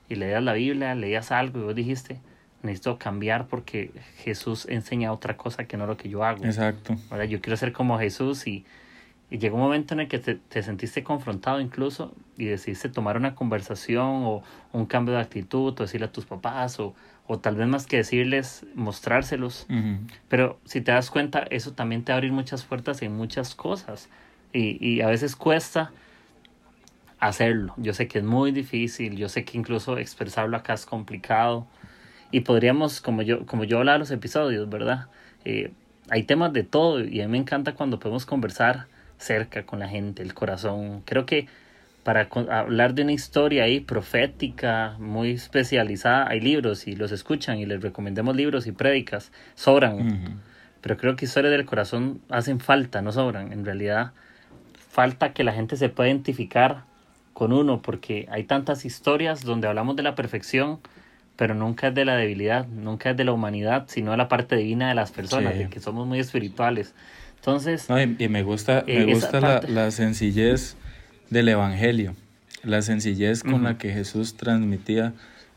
S2: y leías la Biblia, leías algo y vos dijiste, necesito cambiar porque Jesús enseña otra cosa que no lo que yo hago.
S3: Exacto.
S2: ¿verdad? Yo quiero ser como Jesús y, y llegó un momento en el que te, te, sentiste confrontado incluso y decidiste tomar una conversación o un cambio de actitud o decirle a tus papás o, o tal vez más que decirles, mostrárselos.
S3: Uh -huh.
S2: Pero si te das cuenta, eso también te va a abrir muchas puertas en muchas cosas y, y a veces cuesta hacerlo. Yo sé que es muy difícil, yo sé que incluso expresarlo acá es complicado y podríamos, como yo, como yo hablaba los episodios, ¿verdad? Eh, hay temas de todo y a mí me encanta cuando podemos conversar cerca con la gente, el corazón. Creo que para hablar de una historia ahí profética, muy especializada, hay libros y los escuchan y les recomendemos libros y prédicas, sobran. Uh -huh. Pero creo que historias del corazón hacen falta, no sobran. En realidad, falta que la gente se pueda identificar con uno, porque hay tantas historias donde hablamos de la perfección, pero nunca es de la debilidad, nunca es de la humanidad, sino de la parte divina de las personas, sí. de que somos muy espirituales. Entonces...
S3: No, y, y, me gusta, eh, me gusta la, la, sencillez del Evangelio, la sencillez con uh -huh. la que Jesús transmitía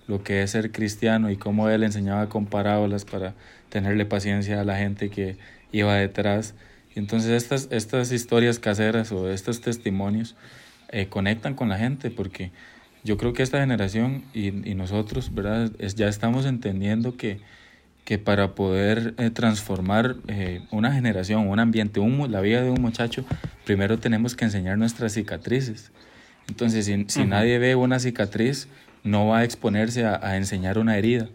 S3: lo que es ser cristiano y cómo él enseñaba con parábolas para tenerle paciencia a la gente que iba detrás. Y entonces estas, estas historias caseras o estos testimonios eh, conectan con la gente porque yo creo que esta generación y, y nosotros, ¿verdad? Es, ya estamos entendiendo que, que para poder eh, transformar eh, una generación, un ambiente, un, la vida de un muchacho, primero tenemos que enseñar nuestras cicatrices. Entonces, si, si uh -huh. nadie ve una cicatriz, no va a exponerse a, a enseñar una herida.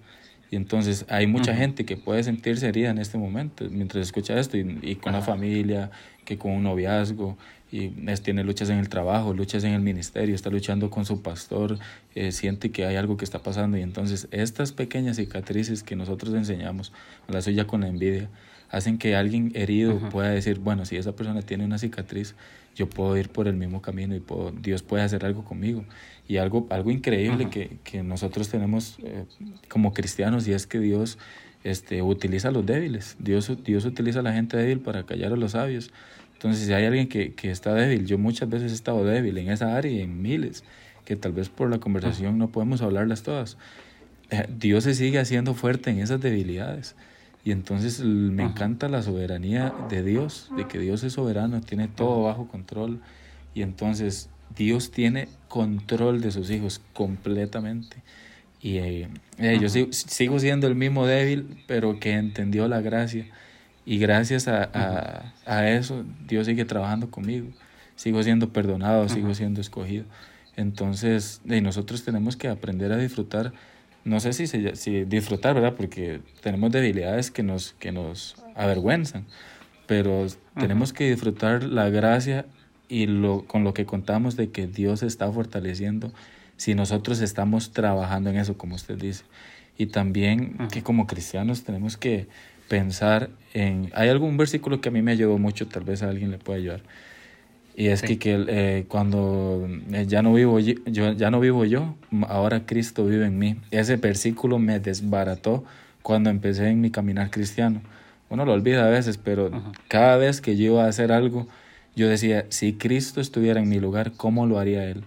S3: Y entonces hay mucha uh -huh. gente que puede sentirse herida en este momento mientras escucha esto y, y con uh -huh. la familia, que con un noviazgo, y es, tiene luchas en el trabajo, luchas en el ministerio, está luchando con su pastor, eh, siente que hay algo que está pasando y entonces estas pequeñas cicatrices que nosotros enseñamos, la suya con la envidia, hacen que alguien herido pueda decir, bueno, si esa persona tiene una cicatriz, yo puedo ir por el mismo camino y puedo, Dios puede hacer algo conmigo. Y algo, algo increíble que, que, nosotros tenemos eh, como cristianos y es que Dios este, utiliza a los débiles, Dios, Dios utiliza a la gente débil para callar a los sabios. Entonces, si hay alguien que, que, está débil, yo muchas veces he estado débil en esa área y en miles, que tal vez por la conversación no podemos hablarlas todas. Eh, Dios se sigue haciendo fuerte en esas debilidades. Y entonces me encanta la soberanía de Dios, de que Dios es soberano, tiene todo bajo control. Y entonces Dios tiene control de sus hijos completamente. Y eh, eh, yo sigo, siendo el mismo débil, pero que entendió la gracia. Y gracias a, eso, Dios sigue trabajando conmigo. Sigo siendo perdonado, sigo siendo escogido. Entonces, nosotros tenemos que aprender a disfrutar no sé si, si disfrutar, ¿verdad? Porque tenemos debilidades que nos, que nos avergüenzan, pero tenemos que disfrutar la gracia y lo, con lo que contamos de que Dios está fortaleciendo si nosotros estamos trabajando en eso, como usted dice. Y también que como cristianos tenemos que pensar en... Hay algún versículo que a mí me ayudó mucho, tal vez a alguien le pueda ayudar y es que, que eh, cuando eh, ya no, vivo yo, ya no vivo yo, ahora Cristo vive en mí. Ese versículo me desbarató cuando empecé en mi caminar cristiano. Uno lo olvida a veces, pero cada vez que yo iba a hacer algo, yo decía, si Cristo estuviera en mi lugar, ¿cómo lo haría Él?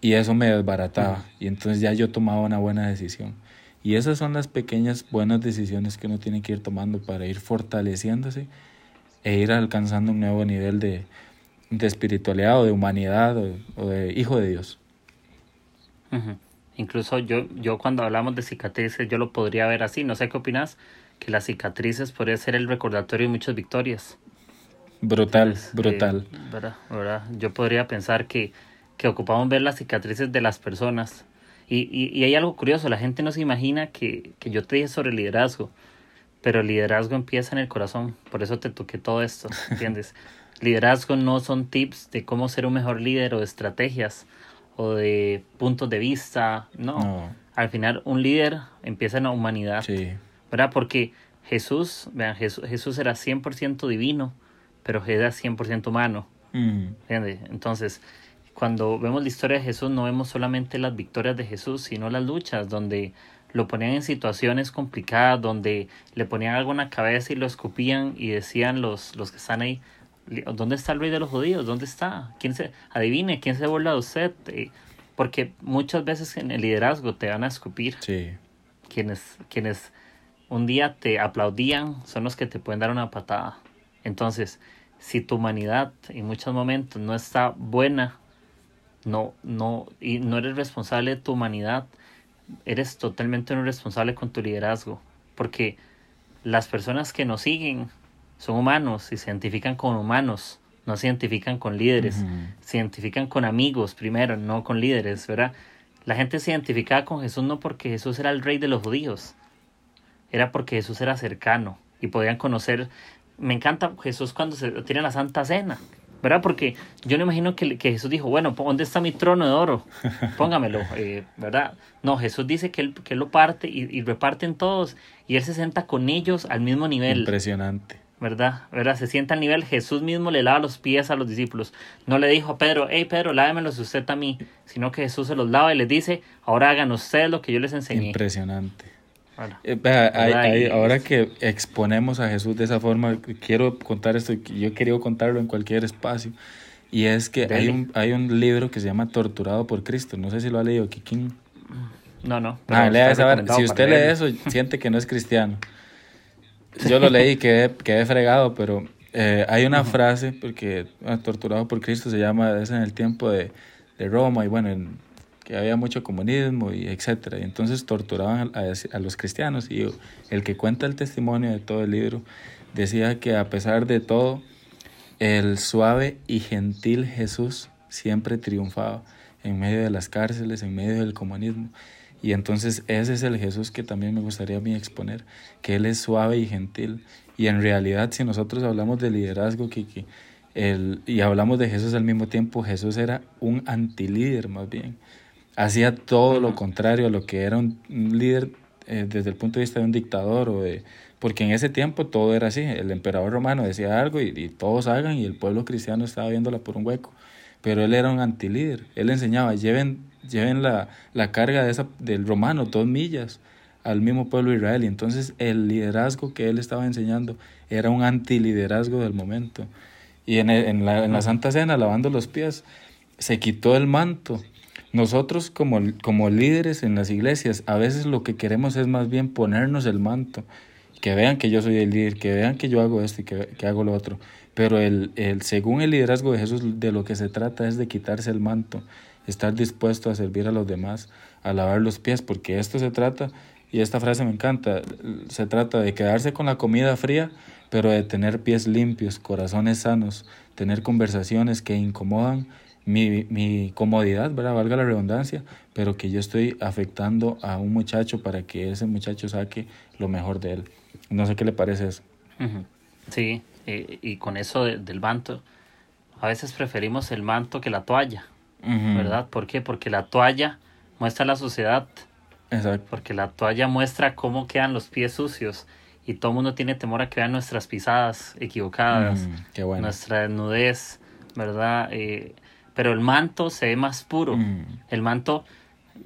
S3: Y eso me desbarataba. Y entonces ya yo tomaba una buena decisión. Y esas son las pequeñas buenas decisiones que uno tiene que ir tomando para ir fortaleciéndose e ir alcanzando un nuevo nivel de, de espiritualidad o de humanidad o, de hijo de Dios.
S2: Incluso yo, yo cuando hablamos de cicatrices, yo lo podría ver así. No sé qué opinas, que las cicatrices podría ser el recordatorio de muchas victorias.
S3: Brutal, brutal.
S2: ¿verdad? Yo podría pensar que, que ocupamos ver las cicatrices de las personas. Y, y, y, hay algo curioso, la gente no se imagina que, que yo te dije sobre liderazgo, pero el liderazgo empieza en el corazón. Por eso te toqué todo esto, [LAUGHS] ¿entiendes? Liderazgo no son tips de cómo ser un mejor líder o de estrategias o de puntos de vista, no. Al final un líder empieza en la humanidad, sí. ¿verdad? Porque Jesús, vean, Jesús, Jesús era 100% divino, pero era 100% humano. Mm. Entonces, cuando vemos la historia de Jesús, no vemos solamente las victorias de Jesús, sino las luchas, donde lo ponían en situaciones complicadas, donde le ponían algo en la cabeza y lo escupían y decían los, los que están ahí, ¿Dónde está el rey de los judíos? ¿Dónde está? ¿Quién se, adivine, ¿quién se burla de usted? Eh, porque muchas veces en el liderazgo te van a escupir. Sí. Quienes, quienes un día te aplaudían son los que te pueden dar una patada. Entonces, si tu humanidad en muchos momentos no está buena, no, no, y no eres responsable de tu humanidad, eres totalmente no responsable con tu liderazgo. Porque las personas que nos siguen son humanos y se identifican con humanos, no se identifican con líderes, se identifican con amigos primero, no con líderes, ¿verdad? La gente se identificaba con Jesús no porque Jesús era el rey de los judíos, era porque Jesús era cercano y podían conocer. Me encanta Jesús cuando se tiene la Santa Cena, ¿verdad? Porque yo no imagino que, que, Jesús dijo, bueno, ¿dónde está mi trono de oro? Póngamelo, [LAUGHS] eh, ¿verdad? No, Jesús dice que él, que lo parte y, y reparten todos y él se sienta con ellos al mismo nivel.
S3: Impresionante.
S2: ¿verdad? ¿verdad? Se sienta al nivel, Jesús mismo le lava los pies a los discípulos. No le dijo a Pedro, hey Pedro, lávemelos usted a mí, sino que Jesús se los lava y les dice, ahora hagan ustedes lo que yo les enseñé.
S3: Impresionante. Eh, ahora que exponemos a Jesús de esa forma, quiero contar esto, yo he querido contarlo en cualquier espacio, y es que hay un, hay un libro que se llama Torturado por Cristo, no sé si lo ha leído, Kikín.
S2: No, no.
S3: Ah, si usted lee eso, [LAUGHS] siente que no es cristiano. Yo lo leí y quedé, quedé fregado, pero eh, hay una frase, porque ah, Torturado por Cristo se llama, es en el tiempo de, de Roma y bueno, en, que había mucho comunismo y etcétera. Y entonces torturaban a, los cristianos y el que cuenta el testimonio de todo el libro decía que a pesar de todo, el suave y gentil Jesús siempre triunfaba en medio de las cárceles, en medio del comunismo. Y entonces ese es el Jesús que también me gustaría a mí exponer, que Él es suave y gentil. Y en realidad si nosotros hablamos de liderazgo que el, y hablamos de Jesús al mismo tiempo, Jesús era un antilíder más bien. Hacía todo lo contrario a lo que era un líder eh, desde el punto de vista de un dictador o de, porque en ese tiempo todo era así, el emperador romano decía algo y, y, todos hagan y el pueblo cristiano estaba viéndola por un hueco, pero él era un antilíder, él enseñaba, lleven lleven la, carga de esa, del romano, dos millas, al mismo pueblo de Israel. Y entonces el liderazgo que él estaba enseñando era un antiliderazgo del momento. Y en, en, la, en la Santa Cena, lavando los pies, se quitó el manto. Nosotros como, como líderes en las iglesias, a veces lo que queremos es más bien ponernos el manto que vean que yo soy el líder, que vean que yo hago esto y que, que hago lo otro. Pero el, el, según el liderazgo de Jesús, de lo que se trata es de quitarse el manto, estar dispuesto a servir a los demás, a lavar los pies, porque esto se trata, y esta frase me encanta, se trata de quedarse con la comida fría, pero de tener pies limpios, corazones sanos, tener conversaciones que incomodan mi, mi comodidad, ¿verdad? valga la redundancia, pero que yo estoy afectando a un muchacho para que ese muchacho saque lo mejor de él. No sé qué le parece eso.
S2: Sí, y con eso del manto, a veces preferimos el manto que la toalla, ¿verdad? ¿Por qué? Porque la toalla muestra la sociedad. Exacto. Porque la toalla muestra cómo quedan los pies sucios y todo el mundo tiene temor a que vean nuestras pisadas equivocadas, nuestra desnudez, ¿verdad? Eh, pero el manto se ve más puro. El manto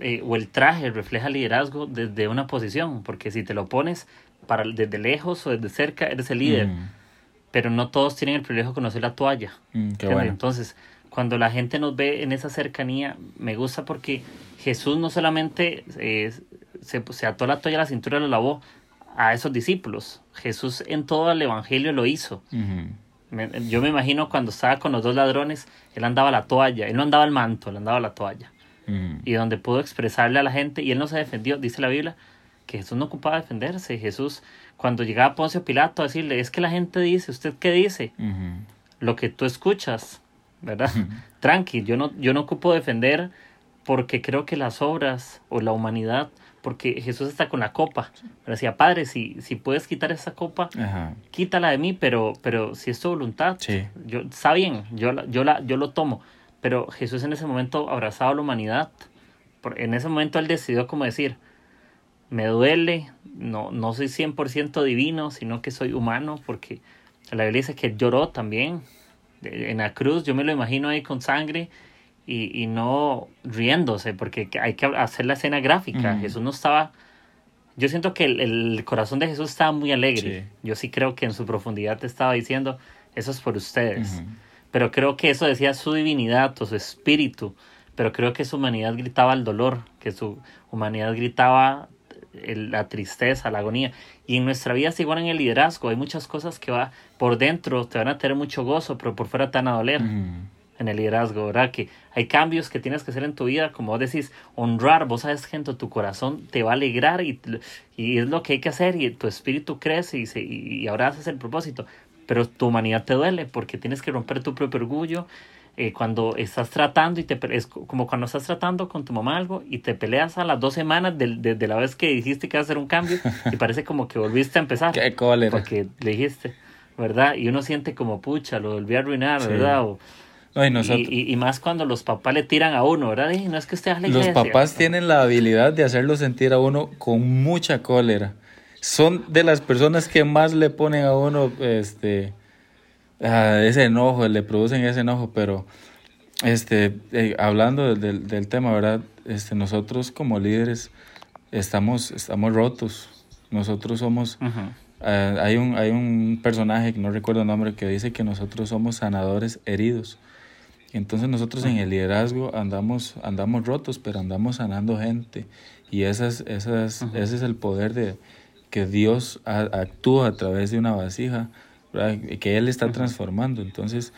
S2: eh, o el traje refleja liderazgo desde una posición, porque si te lo pones para, desde lejos o desde cerca, eres el líder. Pero no todos tienen el privilegio de conocer la toalla. Entonces, cuando la gente nos ve en esa cercanía, me gusta porque Jesús no solamente eh, se, se, ató la toalla a la cintura y lo lavó a esos discípulos. Jesús en todo el Evangelio lo hizo. Yo me imagino cuando estaba con los dos ladrones, él andaba la toalla, él no andaba el manto, él andaba la toalla. Y donde pudo expresarle a la gente, y él no se defendió, dice la Biblia, que Jesús no ocupaba defenderse. Jesús, cuando llegaba Poncio Pilato a decirle, es que la gente dice, ¿usted qué dice? Lo que tú escuchas, ¿verdad? Tranqui, yo no, yo no ocupo defender porque creo que las obras o la humanidad, porque Jesús está con la copa. Pero decía, Padre, si, si puedes quitar esa copa, quítala de mí, pero, pero si es tu voluntad, yo, está bien, yo, yo, la, yo lo tomo. Pero Jesús en ese momento abrazaba a la humanidad. En ese momento él decidió como decir, me duele, no, no soy 100% divino, sino que soy humano, porque la Biblia dice que lloró también, en la cruz, yo me lo imagino ahí con sangre y, y no riéndose, porque hay que hacer la escena gráfica. Jesús no estaba... Yo siento que el, el, corazón de Jesús estaba muy alegre. Yo sí creo que en su profundidad te estaba diciendo, eso es por ustedes. Pero creo que eso decía su divinidad o su espíritu. Pero creo que su humanidad gritaba el dolor, que su humanidad gritaba la tristeza, la agonía. Y en nuestra vida es igual en el liderazgo. Hay muchas cosas que va por dentro, te van a tener mucho gozo, pero por fuera te van a doler. En el liderazgo, ¿verdad? Que hay cambios que tienes que hacer en tu vida, como vos decís, honrar, vos sabes que en tu corazón te va a alegrar y, y es lo que hay que hacer y tu espíritu crece y, se, y, ahora haces el propósito, pero tu humanidad te duele porque tienes que romper tu propio orgullo, eh, cuando estás tratando y te es como cuando estás tratando con tu mamá algo y te peleas a las dos semanas de, de, la vez que dijiste que ibas a hacer un cambio y [LAUGHS] parece como que volviste a empezar.
S3: Qué cólera.
S2: Porque le dijiste, ¿verdad? Y uno siente como, pucha, lo volví a arruinar, ¿verdad? O, y, y, más cuando los papás le tiran a uno, ¿verdad? Y no es que usted a
S3: Los papás tienen la habilidad de hacerlo sentir a uno con mucha cólera. Son de las personas que más le ponen a uno, este, ese enojo, le producen ese enojo, pero este, eh, hablando del, del, tema, ¿verdad? Este, nosotros como líderes estamos, estamos rotos. Nosotros somos... Eh, hay, un, hay un personaje, que no recuerdo el nombre, que dice que nosotros somos sanadores heridos. Entonces nosotros en el liderazgo andamos, andamos rotos, pero andamos sanando gente. Y esas, esas, ese es el poder de que Dios actúa a través de una vasija que Él está transformando. Entonces,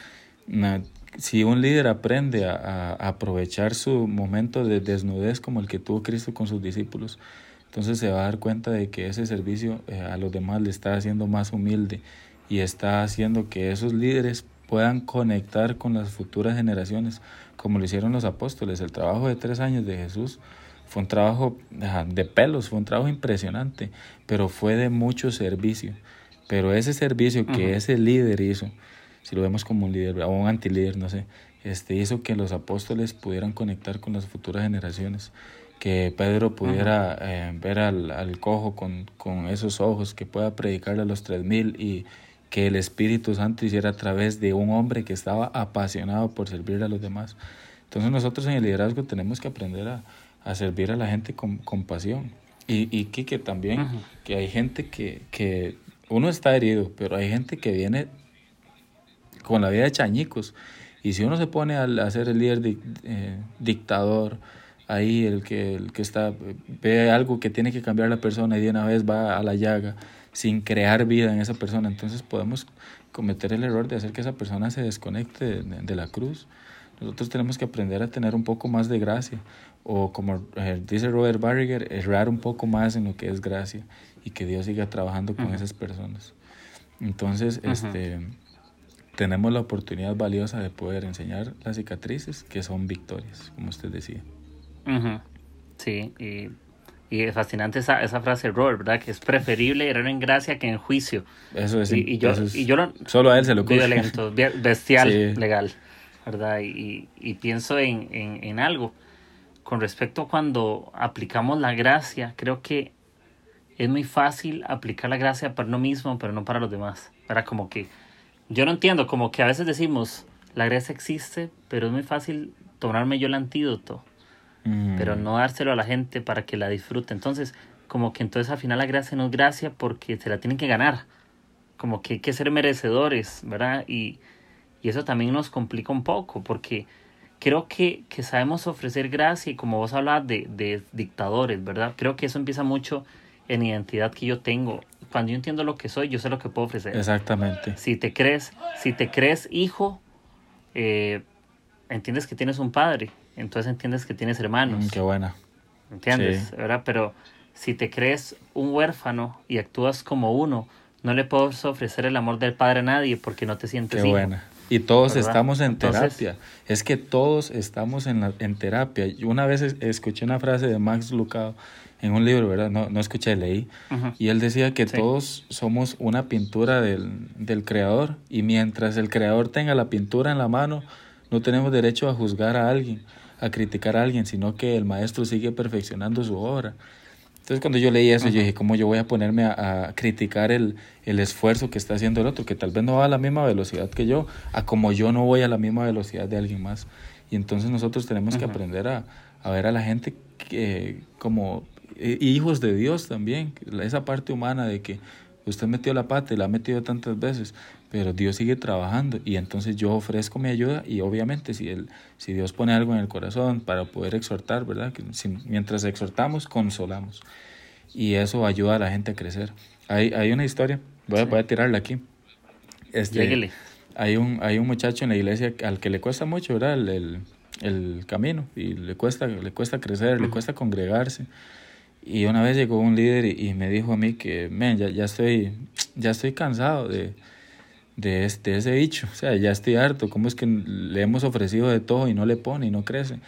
S3: si un líder aprende a, aprovechar su momento de desnudez como el que tuvo Cristo con sus discípulos, entonces se va a dar cuenta de que ese servicio eh, a los demás le está haciendo más humilde y está haciendo que esos líderes puedan conectar con las futuras generaciones, como lo hicieron los apóstoles. El trabajo de tres años de Jesús fue un trabajo de pelos, fue un trabajo impresionante, pero fue de mucho servicio. Pero ese servicio que ese líder hizo, si lo vemos como un líder o un antilíder, no sé, este, hizo que los apóstoles pudieran conectar con las futuras generaciones, que Pedro pudiera eh, ver al, al cojo con, con, esos ojos, que pueda predicarle a los tres mil y que el Espíritu Santo hiciera a través de un hombre que estaba apasionado por servir a los demás. Entonces nosotros en el liderazgo tenemos que aprender a, a servir a la gente con, con pasión. Y, y que, también, que hay gente que, que uno está herido, pero hay gente que viene con la vida de chañicos. Y si uno se pone a, ser el líder eh, dictador, ahí el que, el que está, ve algo que tiene que cambiar la persona y de una vez va a la llaga, sin crear vida en esa persona. Entonces podemos cometer el error de hacer que esa persona se desconecte de, la cruz. Nosotros tenemos que aprender a tener un poco más de gracia, o como eh, dice Robert Barriger, errar un poco más en lo que es gracia y que Dios siga trabajando con esas personas. Entonces, este, tenemos la oportunidad valiosa de poder enseñar las cicatrices que son victorias, como usted decía.
S2: Sí, y, y, es fascinante esa, esa frase de Robert, ¿verdad? Que es preferible errar en gracia que en juicio. Eso es. Y, yo, y yo lo,
S3: solo a él se lo ocurre.
S2: Violento, bestial, [LAUGHS] legal, ¿verdad? Y, y pienso en, en, en algo. Con respecto a cuando aplicamos la gracia, creo que es muy fácil aplicar la gracia para uno mismo, pero no para los demás. Era como que, yo no entiendo, como que a veces decimos, la gracia existe, pero es muy fácil tomarme yo el antídoto, mm. pero no dárselo a la gente para que la disfrute. Entonces, como que entonces al final la gracia no es gracia porque se la tienen que ganar. Como que hay que ser merecedores, ¿verdad? Y, y eso también nos complica un poco porque creo que, que sabemos ofrecer gracia y como vos hablabas de, de dictadores, ¿verdad? Creo que eso empieza mucho en identidad que yo tengo. Cuando yo entiendo lo que soy, yo sé lo que puedo ofrecer.
S3: Exactamente.
S2: Si te crees, si te crees hijo, eh, entiendes que tienes un padre, entonces entiendes que tienes hermanos.
S3: Mm, qué buena.
S2: ¿Entiendes? ¿verdad? Pero si te crees un huérfano y actúas como uno, no le puedes ofrecer el amor del padre a nadie porque no te sientes
S3: Qué buena. Y todos estamos en terapia. es que todos estamos en, la, en terapia. Una vez escuché una frase de Max Lucado en un libro, ¿verdad? No, no escuché, leí. Y él decía que todos somos una pintura del, del creador y mientras el creador tenga la pintura en la mano, no tenemos derecho a juzgar a alguien, a criticar a alguien, sino que el maestro sigue perfeccionando su obra. Entonces cuando yo leí eso, yo dije, ¿cómo yo voy a ponerme a, criticar el, el, esfuerzo que está haciendo el otro, que tal vez no va a la misma velocidad que yo, a como yo no voy a la misma velocidad de alguien más? Y entonces nosotros tenemos que aprender a, a, ver a la gente que, como hijos de Dios también, esa parte humana de que usted metió la pata y la ha metido tantas veces, pero Dios sigue trabajando y entonces yo ofrezco mi ayuda y obviamente si, el, si Dios pone algo en el corazón para poder exhortar, ¿verdad? Que mientras exhortamos, consolamos y eso ayuda a la gente a crecer. Hay, hay una historia, voy a, voy a tirarla aquí. Este, hay un, hay un muchacho en la iglesia al que le cuesta mucho, ¿verdad? El, el, camino y le cuesta, le cuesta crecer, le cuesta congregarse. Y una vez llegó un líder y, me dijo a mí que, men, ya, ya, estoy, ya estoy cansado de, de, este, ese bicho. O sea, ya estoy harto. ¿Cómo es que le hemos ofrecido de todo y no le pone y no crece?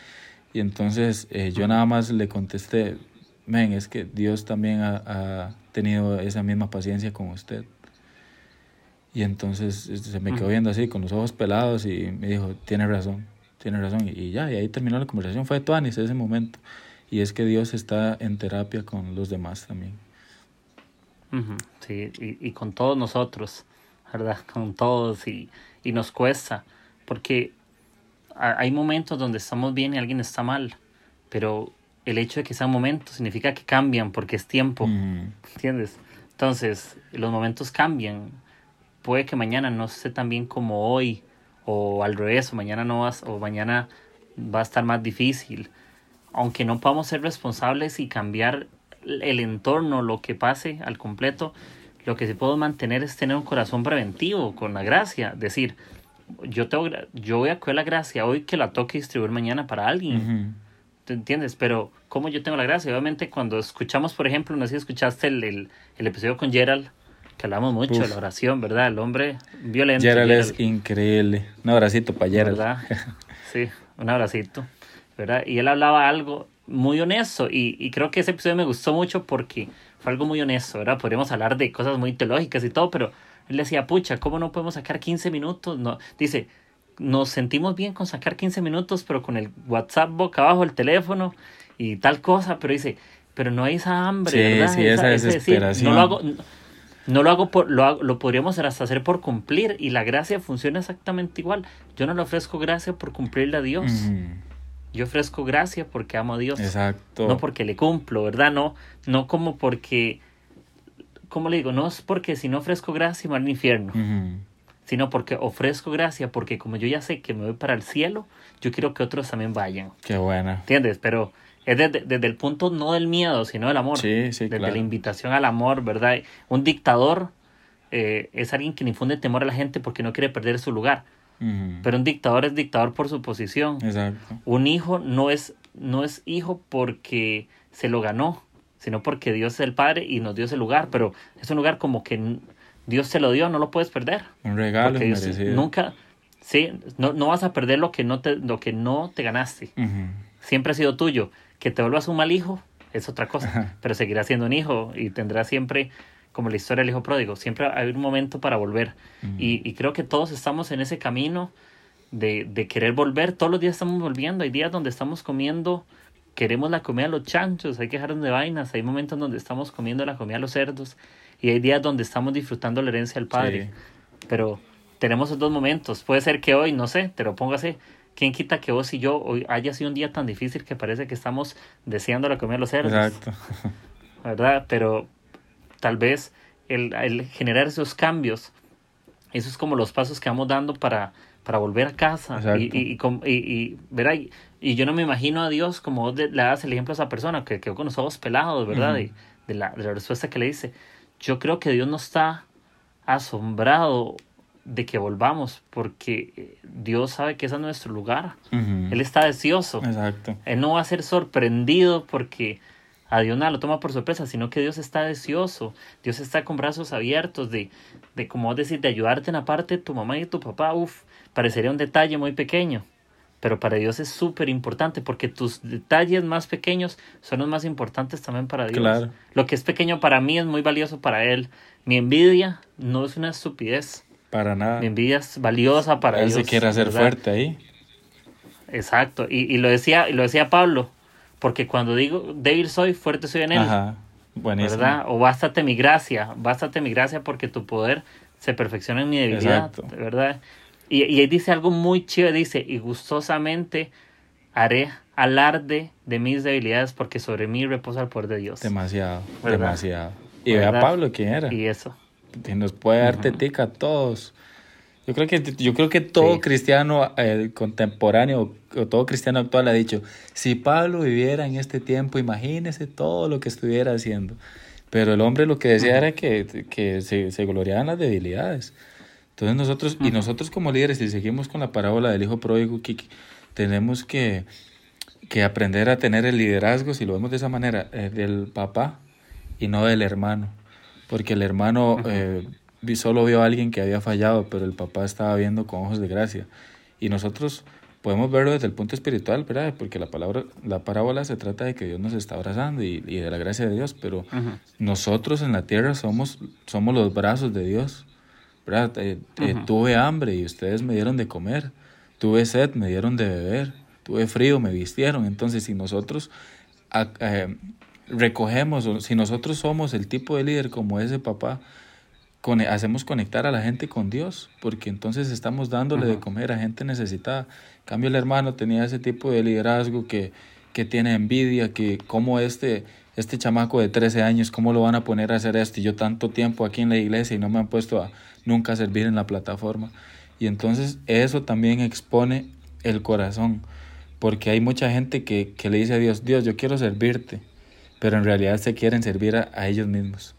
S3: Y entonces eh, yo nada más le contesté, men, es que Dios también ha, ha, tenido esa misma paciencia con usted. Y entonces este, se me quedó viendo así, con los ojos pelados, y me dijo, tiene razón, tiene razón. Y, ya, y ahí terminó la conversación. Fue Tuanis ese momento. Y es que Dios está en terapia con los demás también.
S2: Sí, y, y, con todos nosotros, ¿verdad? [LAUGHS] Con todos y, y nos cuesta, porque hay momentos donde estamos bien y alguien está mal, pero el hecho de que sea un momento significa que cambian porque es tiempo, ¿entiendes? Entonces, los momentos cambian. Puede que mañana no esté tan bien como hoy, o al revés, o mañana no vas, o mañana va a estar más difícil aunque no podamos ser responsables y cambiar el entorno, lo que pase al completo, lo que sí puedo mantener es tener un corazón preventivo con la gracia. Decir, yo, tengo, yo voy a coger la gracia hoy que la toque distribuir mañana para alguien. ¿Te entiendes? Pero, ¿cómo yo tengo la gracia? Obviamente, cuando escuchamos, por ejemplo, no sé si escuchaste el, el, episodio con Gerald, que hablamos mucho de la oración, ¿verdad? El hombre violento.
S3: Gerald, es increíble. Un abracito para Gerald.
S2: ¿verdad? [LAUGHS] Sí, un abracito. ¿verdad? Y él hablaba algo muy honesto y, y, creo que ese episodio me gustó mucho porque fue algo muy honesto, ¿verdad? Podríamos hablar de cosas muy teológicas y todo, pero él decía, pucha, ¿cómo no podemos sacar 15 minutos? No, dice, nos sentimos bien con sacar 15 minutos, pero con el WhatsApp boca abajo, el teléfono y tal cosa, pero dice, pero no hay esa hambre, ¿verdad?
S3: Sí, esa, desesperación.
S2: no lo hago, no, lo hago por, lo, lo podríamos hasta hacer por cumplir y la gracia funciona exactamente igual. Yo no le ofrezco gracia por cumplirle a Dios. Yo ofrezco gracia porque amo a Dios.
S3: Exacto.
S2: No porque le cumplo, ¿verdad? No, no como porque, ¿cómo le digo? No es porque si no ofrezco gracia me voy al infierno. Sino porque ofrezco gracia porque como yo ya sé que me voy para el cielo, yo quiero que otros también vayan.
S3: Qué buena.
S2: ¿Entiendes? Pero es desde, desde, el punto no del miedo, sino del amor.
S3: Sí, sí,
S2: desde
S3: claro.
S2: la invitación al amor, ¿verdad? Un dictador eh, es alguien que infunde temor a la gente porque no quiere perder su lugar. Pero un dictador es dictador por su posición.
S3: Exacto.
S2: Un hijo no es, no es hijo porque se lo ganó, sino porque Dios es el Padre y nos dio ese lugar. Pero es un lugar como que Dios se lo dio, no lo puedes perder.
S3: Un regalo
S2: Porque Dios
S3: merecido.
S2: nunca, sí, no, no vas a perder lo que no te, lo que no te ganaste. Siempre ha sido tuyo. Que te vuelvas un mal hijo es otra cosa,
S3: Ajá.
S2: pero seguirás siendo un hijo y tendrás siempre, como la historia del hijo pródigo, siempre hay un momento para volver.
S3: Ujú.
S2: Y, y creo que todos estamos en ese camino de, de querer volver. Todos los días estamos volviendo. Hay días donde estamos comiendo, queremos la comida de los chanchos, hay que dejarnos de vainas. Hay momentos donde estamos comiendo la comida de los cerdos. Y hay días donde estamos disfrutando la herencia del Padre.
S3: Sí.
S2: Pero tenemos esos dos momentos. Puede ser que hoy, no sé, te lo pongo así. ¿Quién quita que vos y yo hoy haya sido un día tan difícil que parece que estamos deseando la comida de los cerdos?
S3: Exacto.
S2: ¿verdad? Pero tal vez el, el generar esos cambios, eso es como los pasos que vamos dando para, para volver a casa. Y, y, y, y, yo no me imagino a Dios como vos de- le das el ejemplo a esa persona que quedó con los ojos pelados, ¿verdad?
S3: Ujú.
S2: de, de la, de la respuesta que le dice. Yo creo que Dios no está asombrado de que volvamos, porque Dios sabe que ese es nuestro lugar. Él está deseoso.
S3: Exacto.
S2: Él no va a ser sorprendido porque a Dios nada lo toma por sorpresa, sino que Dios está deseoso. Dios está con brazos abiertos de, de como vos decís, de ayudarte en la parte de tu mamá y de tu papá. Uf, parecería un detalle muy pequeño. Pero para Dios es súper importante porque tus detalles más pequeños son los más importantes también para Dios.
S3: Claro.
S2: Lo que es pequeño para mí es muy valioso para Él. Mi envidia no es una estupidez.
S3: Para nada.
S2: Mi envidia es valiosa para
S3: Él
S2: Dios.
S3: se quiere hacer
S2: ¿verdad?
S3: fuerte ahí.
S2: Exacto, y, y lo decía, y lo decía Pablo, porque cuando digo débil soy, fuerte soy en él,
S3: Ajá. Buenísimo.
S2: ¿verdad? O bástate mi gracia, bástate mi gracia porque tu poder se perfecciona en mi debilidad,
S3: Exacto.
S2: ¿verdad? Y, y ahí dice algo muy chido, dice, y gustosamente haré alarde de mis debilidades porque sobre mí reposa el poder de Dios.
S3: Demasiado.
S2: ¿Verdad?
S3: Demasiado. Y vea
S2: ¿Verdad?
S3: Pablo quién era.
S2: Y eso,
S3: que nos puede dar tetica a todos. Yo creo que, yo creo que todo
S2: Sí.
S3: cristiano eh, contemporáneo o todo cristiano actual ha dicho, si Pablo viviera en este tiempo, imagínese todo lo que estuviera haciendo. Pero el hombre lo que decía era que, que se, se gloriaba en las debilidades. Entonces nosotros, y nosotros como líderes, si seguimos con la parábola del hijo pródigo, que tenemos que, que aprender a tener el liderazgo, si lo vemos de esa manera, eh, del papá y no del hermano. Porque el hermano eh, vi- solo vio a alguien que había fallado, pero el papá estaba viendo con ojos de gracia. Y nosotros podemos verlo desde el punto espiritual, ¿verdad? Porque la, palabra, la parábola se trata de que Dios nos está abrazando y, y de la gracia de Dios, pero nosotros en la tierra somos, somos los brazos de Dios. ¿verdad? Eh, eh, tuve hambre y ustedes me dieron de comer. Tuve sed, me dieron de beber. Tuve frío, me vistieron. Entonces, si nosotros a- eh, recogemos, si nosotros somos el tipo de líder como ese papá, hacemos conectar a la gente con Dios, porque entonces estamos dándole de comer a gente necesitada. En cambio, el hermano tenía ese tipo de liderazgo que, que tiene envidia, que como este, este chamaco de 13 años, ¿cómo lo van a poner a hacer esto? Y yo tanto tiempo aquí en la iglesia y no me han puesto a nunca servir en la plataforma. Y entonces eso también expone el corazón, porque hay mucha gente que, que le dice a Dios, Dios, yo quiero servirte, pero en realidad se quieren servir a, a ellos mismos.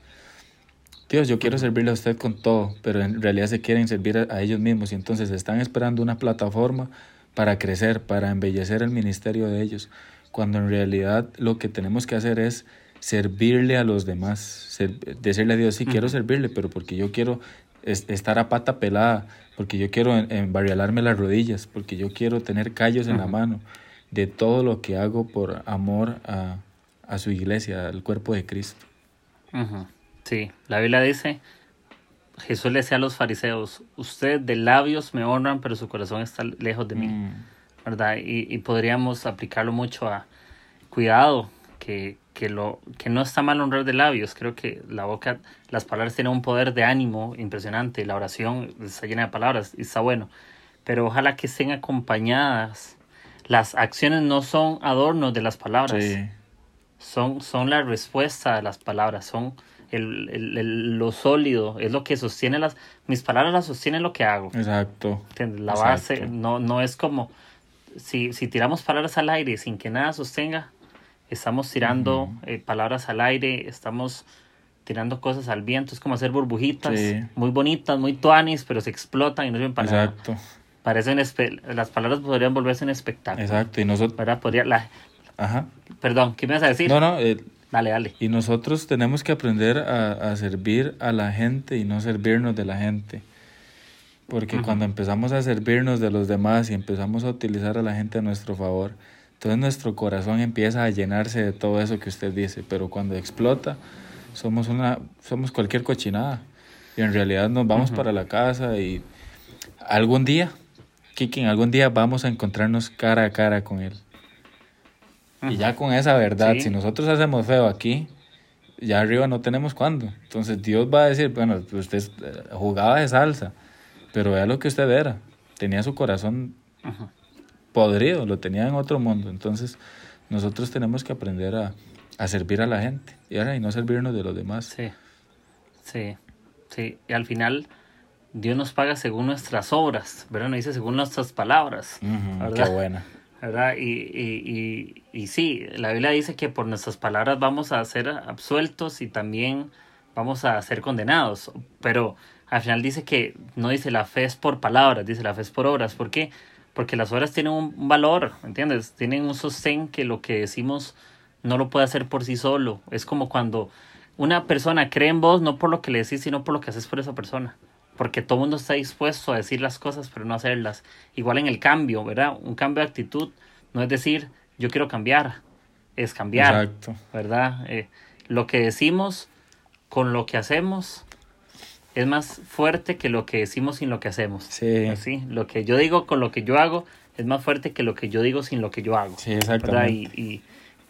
S3: Dios, yo quiero servirle a usted con todo, pero en realidad se quieren servir a, a ellos mismos y entonces están esperando una plataforma para crecer, para embellecer el ministerio de ellos, cuando en realidad lo que tenemos que hacer es servirle a los demás, ser- decirle a Dios, sí, quiero servirle, pero porque yo quiero es- estar a pata pelada, porque yo quiero embarrialarme las rodillas, porque yo quiero tener callos en la mano, de todo lo que hago por amor a, a su iglesia, al cuerpo de Cristo.
S2: Ujú. Sí, la Biblia dice, Jesús le decía a los fariseos, ustedes de labios me honran, pero su corazón está lejos de mí,
S3: Mm,
S2: ¿verdad? Y, y podríamos aplicarlo mucho a cuidado, que, que, lo, que no está mal honrar de labios, creo que la boca, las palabras tienen un poder de ánimo impresionante, la oración está llena de palabras y está bueno, pero ojalá que estén acompañadas, las acciones no son adornos de las palabras.
S3: Sí.
S2: son, son la respuesta a las palabras, son el, el- el- lo sólido, es lo que sostiene las... Mis palabras las sostienen lo que hago.
S3: Exacto.
S2: ¿entiendes? La
S3: Exacto.
S2: base no, no es como... Si, si tiramos palabras al aire sin que nada sostenga, estamos tirando eh, palabras al aire, estamos tirando cosas al viento, es como hacer burbujitas muy bonitas, muy tuanis, pero se explotan y no sirven para Exacto. nada. Parecen las palabras podrían volverse un espectáculo.
S3: Exacto, y nosotros...
S2: ¿Verdad? Podría, la... Ajá. Perdón, ¿qué me vas a decir?
S3: No, no, eh,
S2: dale, dale.
S3: Y nosotros tenemos que aprender a, a, servir a la gente y no servirnos de la gente. Porque cuando empezamos a servirnos de los demás y empezamos a utilizar a la gente a nuestro favor, entonces nuestro corazón empieza a llenarse de todo eso que usted dice, pero cuando explota, somos, una, somos cualquier cochinada. Y en realidad nos vamos para la casa y algún día, Kiki, algún día vamos a encontrarnos cara a cara con él. Y ya con esa verdad, si nosotros hacemos feo aquí, ya arriba no tenemos cuándo. Entonces Dios va a decir, bueno, usted eh, jugaba de salsa, pero vea lo que usted era. Tenía su corazón podrido, lo tenía en otro mundo. Entonces, nosotros tenemos que aprender a, a servir a la gente y, ahora, y no servirnos de los demás.
S2: Sí, sí, sí. Y al final, Dios nos paga según nuestras obras, ¿verdad? No dice según nuestras palabras.
S3: qué buena.
S2: ¿Verdad? Y, y, y, y, sí, la Biblia dice que por nuestras palabras vamos a ser absueltos y también vamos a ser condenados, pero al final dice que no dice la fe es por palabras, dice la fe es por obras. ¿Por qué? porque las obras tienen un valor, ¿entiendes? Tienen un sostén que lo que decimos no lo puede hacer por sí solo. Es como cuando una persona cree en vos no por lo que le decís, sino por lo que haces por esa persona. Porque todo el mundo está dispuesto a decir las cosas, pero no hacerlas. Igual en el cambio, ¿verdad? Un cambio de actitud no es decir, yo quiero cambiar, es cambiar, Exacto. ¿verdad? Eh, lo que decimos con lo que hacemos es más fuerte que lo que decimos sin lo que hacemos. Sí. Así, lo que yo digo con lo que yo hago es más fuerte que lo que yo digo sin lo que yo hago.
S3: Sí, exactamente.
S2: ¿verdad? Y,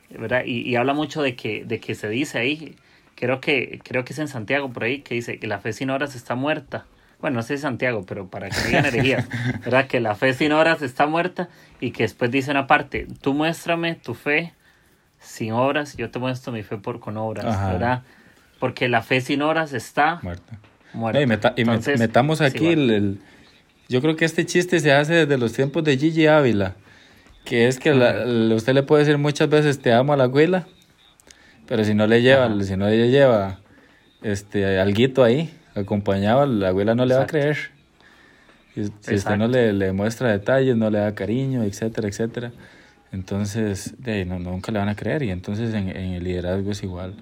S2: ¿verdad? Y, habla mucho de que, de que se dice ahí, creo que, creo que es en Santiago por ahí, que dice que la fe sin horas está muerta. Bueno, no sé Santiago, pero para que digan energía, ¿verdad? Que la fe sin horas está muerta y que después dice una parte, tú muéstrame tu fe sin obras, yo te muestro mi fe por con obras, ¿verdad? Porque la fe sin horas está
S3: muerta. y, metamos aquí el, Yo creo que este chiste se hace desde los tiempos de Gigi Ávila, que es que usted le puede decir muchas veces te amo a la abuela, pero si no le lleva, si no le lleva este alguito ahí, acompañado, la abuela no le va a creer. Si, usted no le, le, muestra detalles, no le da cariño, etcétera, etcétera, entonces de, no, nunca le van a creer. Y entonces en, en el liderazgo es igual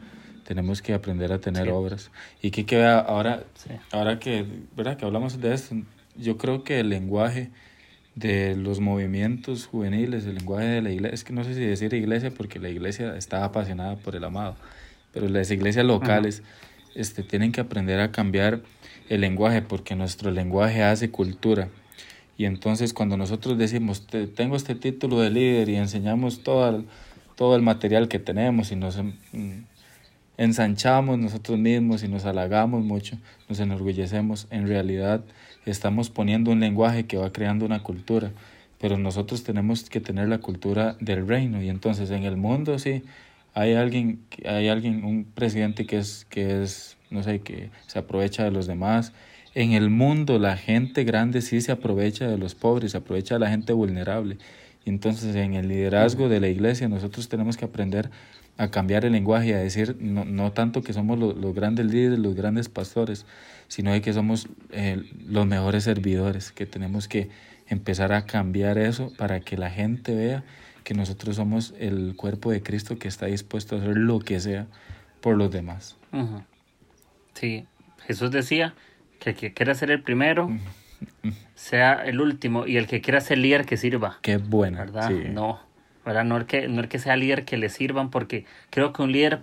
S3: tenemos que aprender a tener obras. Y que queda ahora, ahora que, ¿verdad? que hablamos de esto, yo creo que el lenguaje de los movimientos juveniles, el lenguaje de la iglesia, es que no sé si decir iglesia porque la iglesia está apasionada por el amado, pero las iglesias locales este, tienen que aprender a cambiar el lenguaje porque nuestro lenguaje hace cultura. Y entonces cuando nosotros decimos, tengo este título de líder y enseñamos todo todo el material que tenemos y nos mm, ensanchamos nosotros mismos y nos halagamos mucho, nos enorgullecemos, en realidad estamos poniendo un lenguaje que va creando una cultura, pero nosotros tenemos que tener la cultura del reino y entonces en el mundo sí hay alguien hay alguien un presidente que es que es no sé que se aprovecha de los demás. En el mundo la gente grande sí se aprovecha de los pobres se aprovecha de la gente vulnerable. Entonces en el liderazgo de la iglesia nosotros tenemos que aprender a cambiar el lenguaje a decir no, no tanto que somos los grandes líderes, los grandes pastores, sino que somos eh, los mejores servidores, que tenemos que empezar a cambiar eso para que la gente vea que nosotros somos el cuerpo de Cristo que está dispuesto a hacer lo que sea por los demás.
S2: Sí, Jesús decía que el que quiera ser el primero sea el último y el que quiera ser líder que sirva.
S3: Qué bueno.
S2: ¿Verdad? No ¿verdad? No es que, no es que sea líder que le sirvan, porque creo que un líder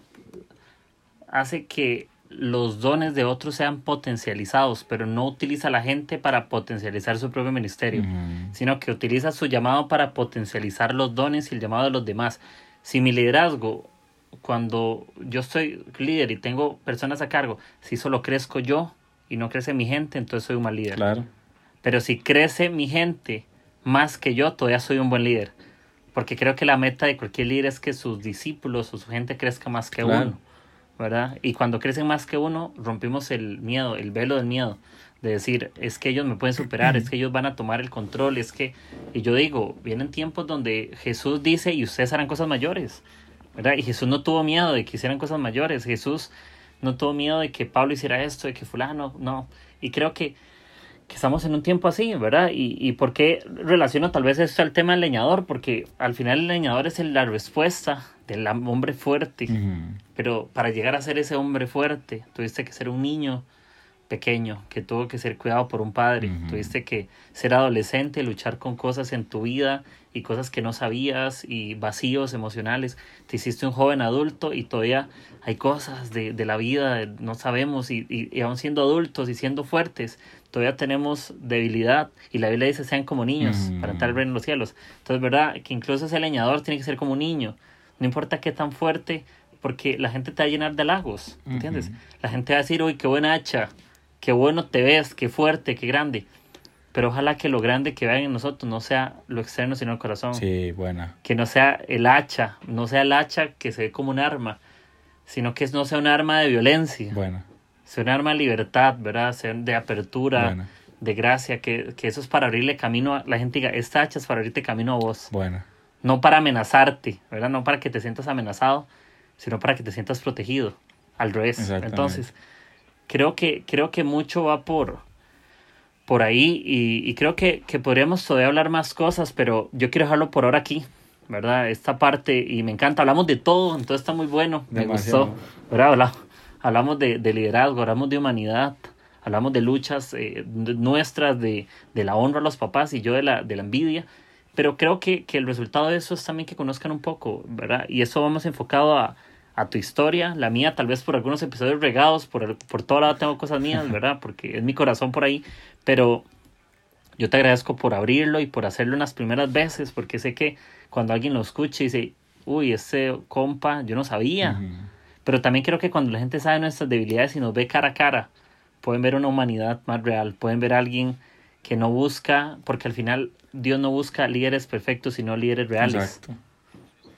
S2: hace que los dones de otros sean potencializados, pero no utiliza a la gente para potencializar su propio ministerio, sino que utiliza su llamado para potencializar los dones y el llamado de los demás. Si mi liderazgo, cuando yo soy líder y tengo personas a cargo, si solo crezco yo y no crece mi gente, entonces soy un mal líder.
S3: Claro.
S2: Pero si crece mi gente más que yo, todavía soy un buen líder porque creo que la meta de cualquier líder es que sus discípulos o su gente crezca más que uno, ¿verdad? Y cuando crecen más que uno, rompimos el miedo, el velo del miedo, de decir, es que ellos me pueden superar, es que ellos van a tomar el control, es que, y yo digo, vienen tiempos donde Jesús dice, y ustedes harán cosas mayores, ¿verdad? Y Jesús no tuvo miedo de que hicieran cosas mayores. Jesús no tuvo miedo de que Pablo hiciera esto, de que fulano, no. Y creo que, que estamos en un tiempo así, ¿verdad? Y, y por qué relaciono tal vez esto al tema del leñador, porque al final el leñador es la respuesta del hombre fuerte. Pero para llegar a ser ese hombre fuerte, tuviste que ser un niño pequeño, que tuvo que ser cuidado por un padre. Tuviste que ser adolescente, luchar con cosas en tu vida y cosas que no sabías y vacíos emocionales. Te hiciste un joven adulto y todavía hay cosas de, de la vida, no sabemos y, y, aún siendo adultos y siendo fuertes, todavía tenemos debilidad y la Biblia dice sean como niños para entrar al reino de los cielos. Entonces, ¿verdad? Que incluso ese leñador tiene que ser como un niño. No importa qué tan fuerte, porque la gente te va a llenar de halagos, ¿entiendes? La gente va a decir, uy, qué buena hacha, qué bueno te ves, qué fuerte, qué grande. Pero ojalá que lo grande que vean en nosotros no sea lo externo, sino el corazón.
S3: Sí, buena.
S2: Que no sea el hacha, no sea el hacha que se ve como un arma, sino que no sea un arma de violencia.
S3: Bueno.
S2: Sea un arma de libertad, ¿verdad? Sea de apertura, de gracia, que, que, eso es para abrirle camino a la gente diga, esta hacha es para abrirte camino a vos.
S3: Bueno.
S2: No para amenazarte, ¿verdad? No para que te sientas amenazado, sino para que te sientas protegido. Al revés. Entonces, creo que, creo que mucho va por, por ahí y, y creo que, que, podríamos todavía hablar más cosas, pero yo quiero dejarlo por ahora aquí, ¿verdad? Esta parte y me encanta, hablamos de todo, entonces está muy bueno, me gustó, ¿verdad? Hablamos, de, de, liderazgo, hablamos de humanidad, hablamos de luchas eh, nuestras, de, de, la honra a los papás y yo de la, de la envidia, pero creo que, que el resultado de eso es también que conozcan un poco, ¿verdad? Y eso vamos enfocado a a tu historia, la mía tal vez por algunos episodios regados, por, por todo lado tengo cosas mías, ¿verdad? Porque es mi corazón por ahí, pero yo te agradezco por abrirlo y por hacerlo en las primeras veces, porque sé que cuando alguien lo escuche y dice, uy, ese compa, yo no sabía, pero también creo que cuando la gente sabe nuestras debilidades y nos ve cara a cara, pueden ver una humanidad más real, pueden ver a alguien que no busca, porque al final Dios no busca líderes perfectos, sino líderes reales. Exacto.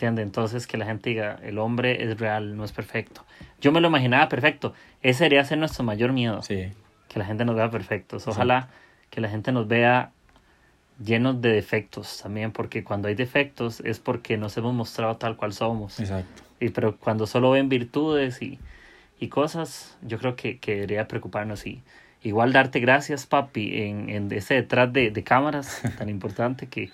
S2: Entonces que la gente diga, el hombre es real, no es perfecto. Yo me lo imaginaba perfecto. Ese debería ser nuestro mayor miedo.
S3: Sí.
S2: Que la gente nos vea perfectos. Ojalá que la gente nos vea llenos de defectos también, porque cuando hay defectos es porque nos hemos mostrado tal cual somos.
S3: Exacto.
S2: Y pero cuando solo ven virtudes y, y cosas, yo creo que, que debería preocuparnos y igual darte gracias, papi, en, en ese detrás de, de cámaras [LAUGHS] tan importante que,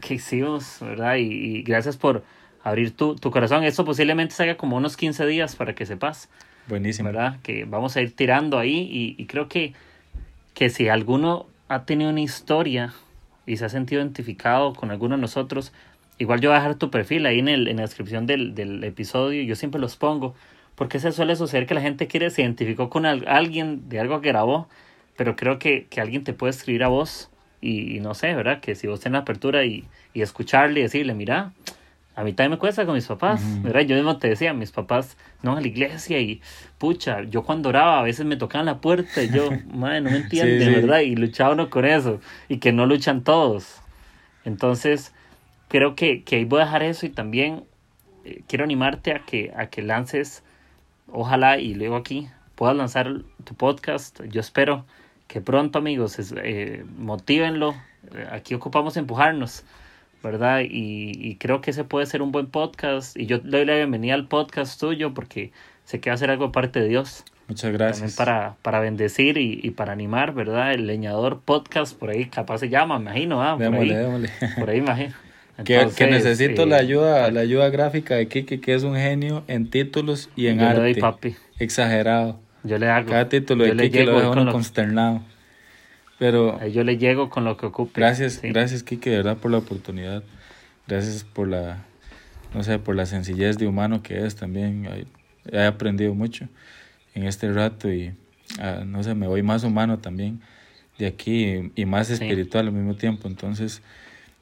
S2: que hicimos, ¿verdad? Y, y gracias por abrir tu, tu corazón. Eso posiblemente salga como unos 15 días para que sepas.
S3: Buenísimo.
S2: ¿Verdad? Que vamos a ir tirando ahí y, y creo que, que si alguno ha tenido una historia y se ha sentido identificado con alguno de nosotros, igual yo voy a dejar tu perfil ahí en, el, en la descripción del, del episodio, yo siempre los pongo, porque se suele suceder que la gente quiere, se identificó con alguien de algo que grabó, pero creo que, que alguien te puede escribir a vos y, y, no sé, ¿verdad? Que si vos tenés apertura y, y escucharle y decirle, mira, a mí también me cuesta con mis papás, ¿verdad? Yo mismo te decía, mis papás no a la iglesia y pucha, yo cuando oraba a veces me tocaban la puerta y yo, [LAUGHS] madre, no me entiende, ¿verdad? Y luchaba uno con eso y que no luchan todos. Entonces, creo que, que ahí voy a dejar eso y también eh, quiero animarte a que, a que lances, ojalá y luego aquí puedas lanzar tu podcast. Yo espero que pronto, amigos, eh, motívenlo. Aquí ocupamos empujarnos ¿verdad? Y, y, creo que ese puede ser un buen podcast. Y yo le doy la bienvenida al podcast tuyo porque sé que va a ser algo parte de Dios.
S3: Muchas gracias.
S2: También para, para bendecir y, y, para animar, ¿verdad? El leñador podcast, por ahí capaz se llama, me imagino, ¿ah? Por
S3: démosle,
S2: ahí,
S3: démosle.
S2: Por ahí imagino.
S3: Entonces, que, que, necesito eh, la ayuda la ayuda gráfica de Kiki, que es un genio en títulos y en
S2: yo
S3: arte.
S2: Le doy, papi.
S3: Exagerado.
S2: Yo le hago.
S3: Cada título de Kiki lo deja uno consternado. Pero
S2: yo le llego con lo que ocupe.
S3: Gracias, sí. gracias Kike, de verdad por la oportunidad. Gracias por la, no sé, por la sencillez de humano que es también. He aprendido mucho en este rato y, uh, no sé, me voy más humano también de aquí y, y más espiritual sí. al mismo tiempo. Entonces,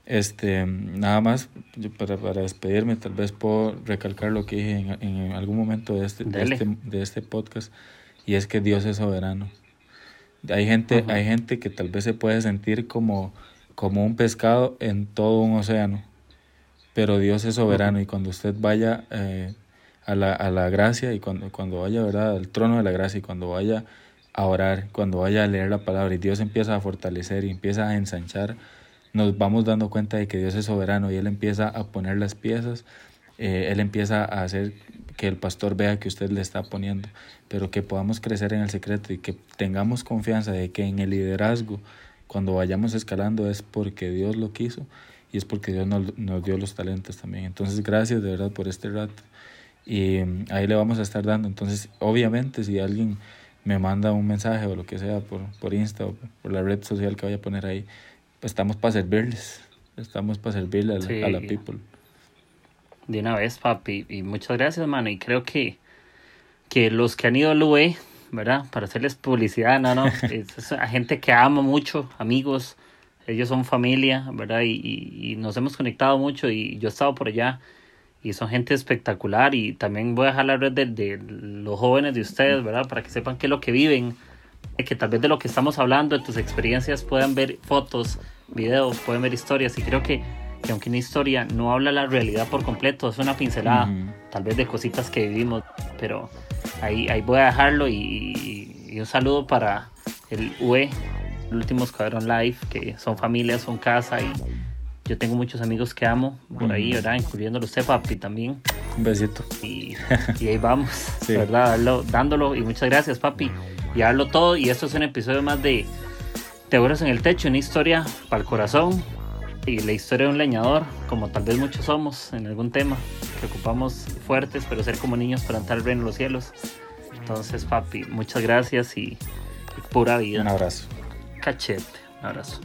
S3: este, nada más para, para despedirme, tal vez puedo recalcar lo que dije en, en algún momento de este, de este, de este podcast y es que Dios es soberano. Hay gente, hay gente que tal vez se puede sentir como, como un pescado en todo un océano, pero Dios es soberano y cuando usted vaya eh, a, la, a la gracia y cuando, cuando vaya ¿verdad? al trono de la gracia y cuando vaya a orar, cuando vaya a leer la palabra y Dios empieza a fortalecer y empieza a ensanchar, nos vamos dando cuenta de que Dios es soberano y Él empieza a poner las piezas eh, Él empieza a hacer que el pastor vea que usted le está poniendo, pero que podamos crecer en el secreto y que tengamos confianza de que en el liderazgo, cuando vayamos escalando, es porque Dios lo quiso y es porque Dios nos, nos dio los talentos también. Entonces, gracias de verdad por este rato y mm, ahí le vamos a estar dando. Entonces, obviamente, si alguien me manda un mensaje o lo que sea por, por Insta o por la red social que vaya a poner ahí, pues estamos para servirles, estamos para servirle a, la people.
S2: De una vez, papi, y muchas gracias, mano, y creo que, que los que han ido al UE, ¿verdad? Para hacerles publicidad, no, no, [LAUGHS] es, gente que amo mucho, amigos, ellos son familia, ¿verdad? Y, y, y nos hemos conectado mucho. Y yo he estado por allá. Y son gente espectacular. Y también voy a dejar la red de, de, los jóvenes de ustedes, ¿verdad? Para que sepan qué es lo que viven, que tal vez de lo que estamos hablando, de tus experiencias, puedan ver fotos, videos, pueden ver historias y creo que, que aunque una historia no habla la realidad por completo, es una pincelada, tal vez de cositas que vivimos, pero ahí, ahí voy a dejarlo y, y un saludo para el UE, el último Escuadrón Live, que son familias, son casa y yo tengo muchos amigos que amo por ahí, ¿verdad? Incluyéndolo usted, papi, también.
S3: Un besito.
S2: Y, [LAUGHS] y ahí vamos, ¿verdad? dándolo. Y muchas gracias, papi. Y darlo todo. Y esto es un episodio más de Teorías en el Techo, una historia para el corazón. Y la historia de un leñador, como tal vez muchos somos en algún tema, que ocupamos fuertes, pero ser como niños para entrar al reino de los cielos. Entonces, papi, muchas gracias y, y pura vida.
S3: Un abrazo.
S2: Cachete, un abrazo.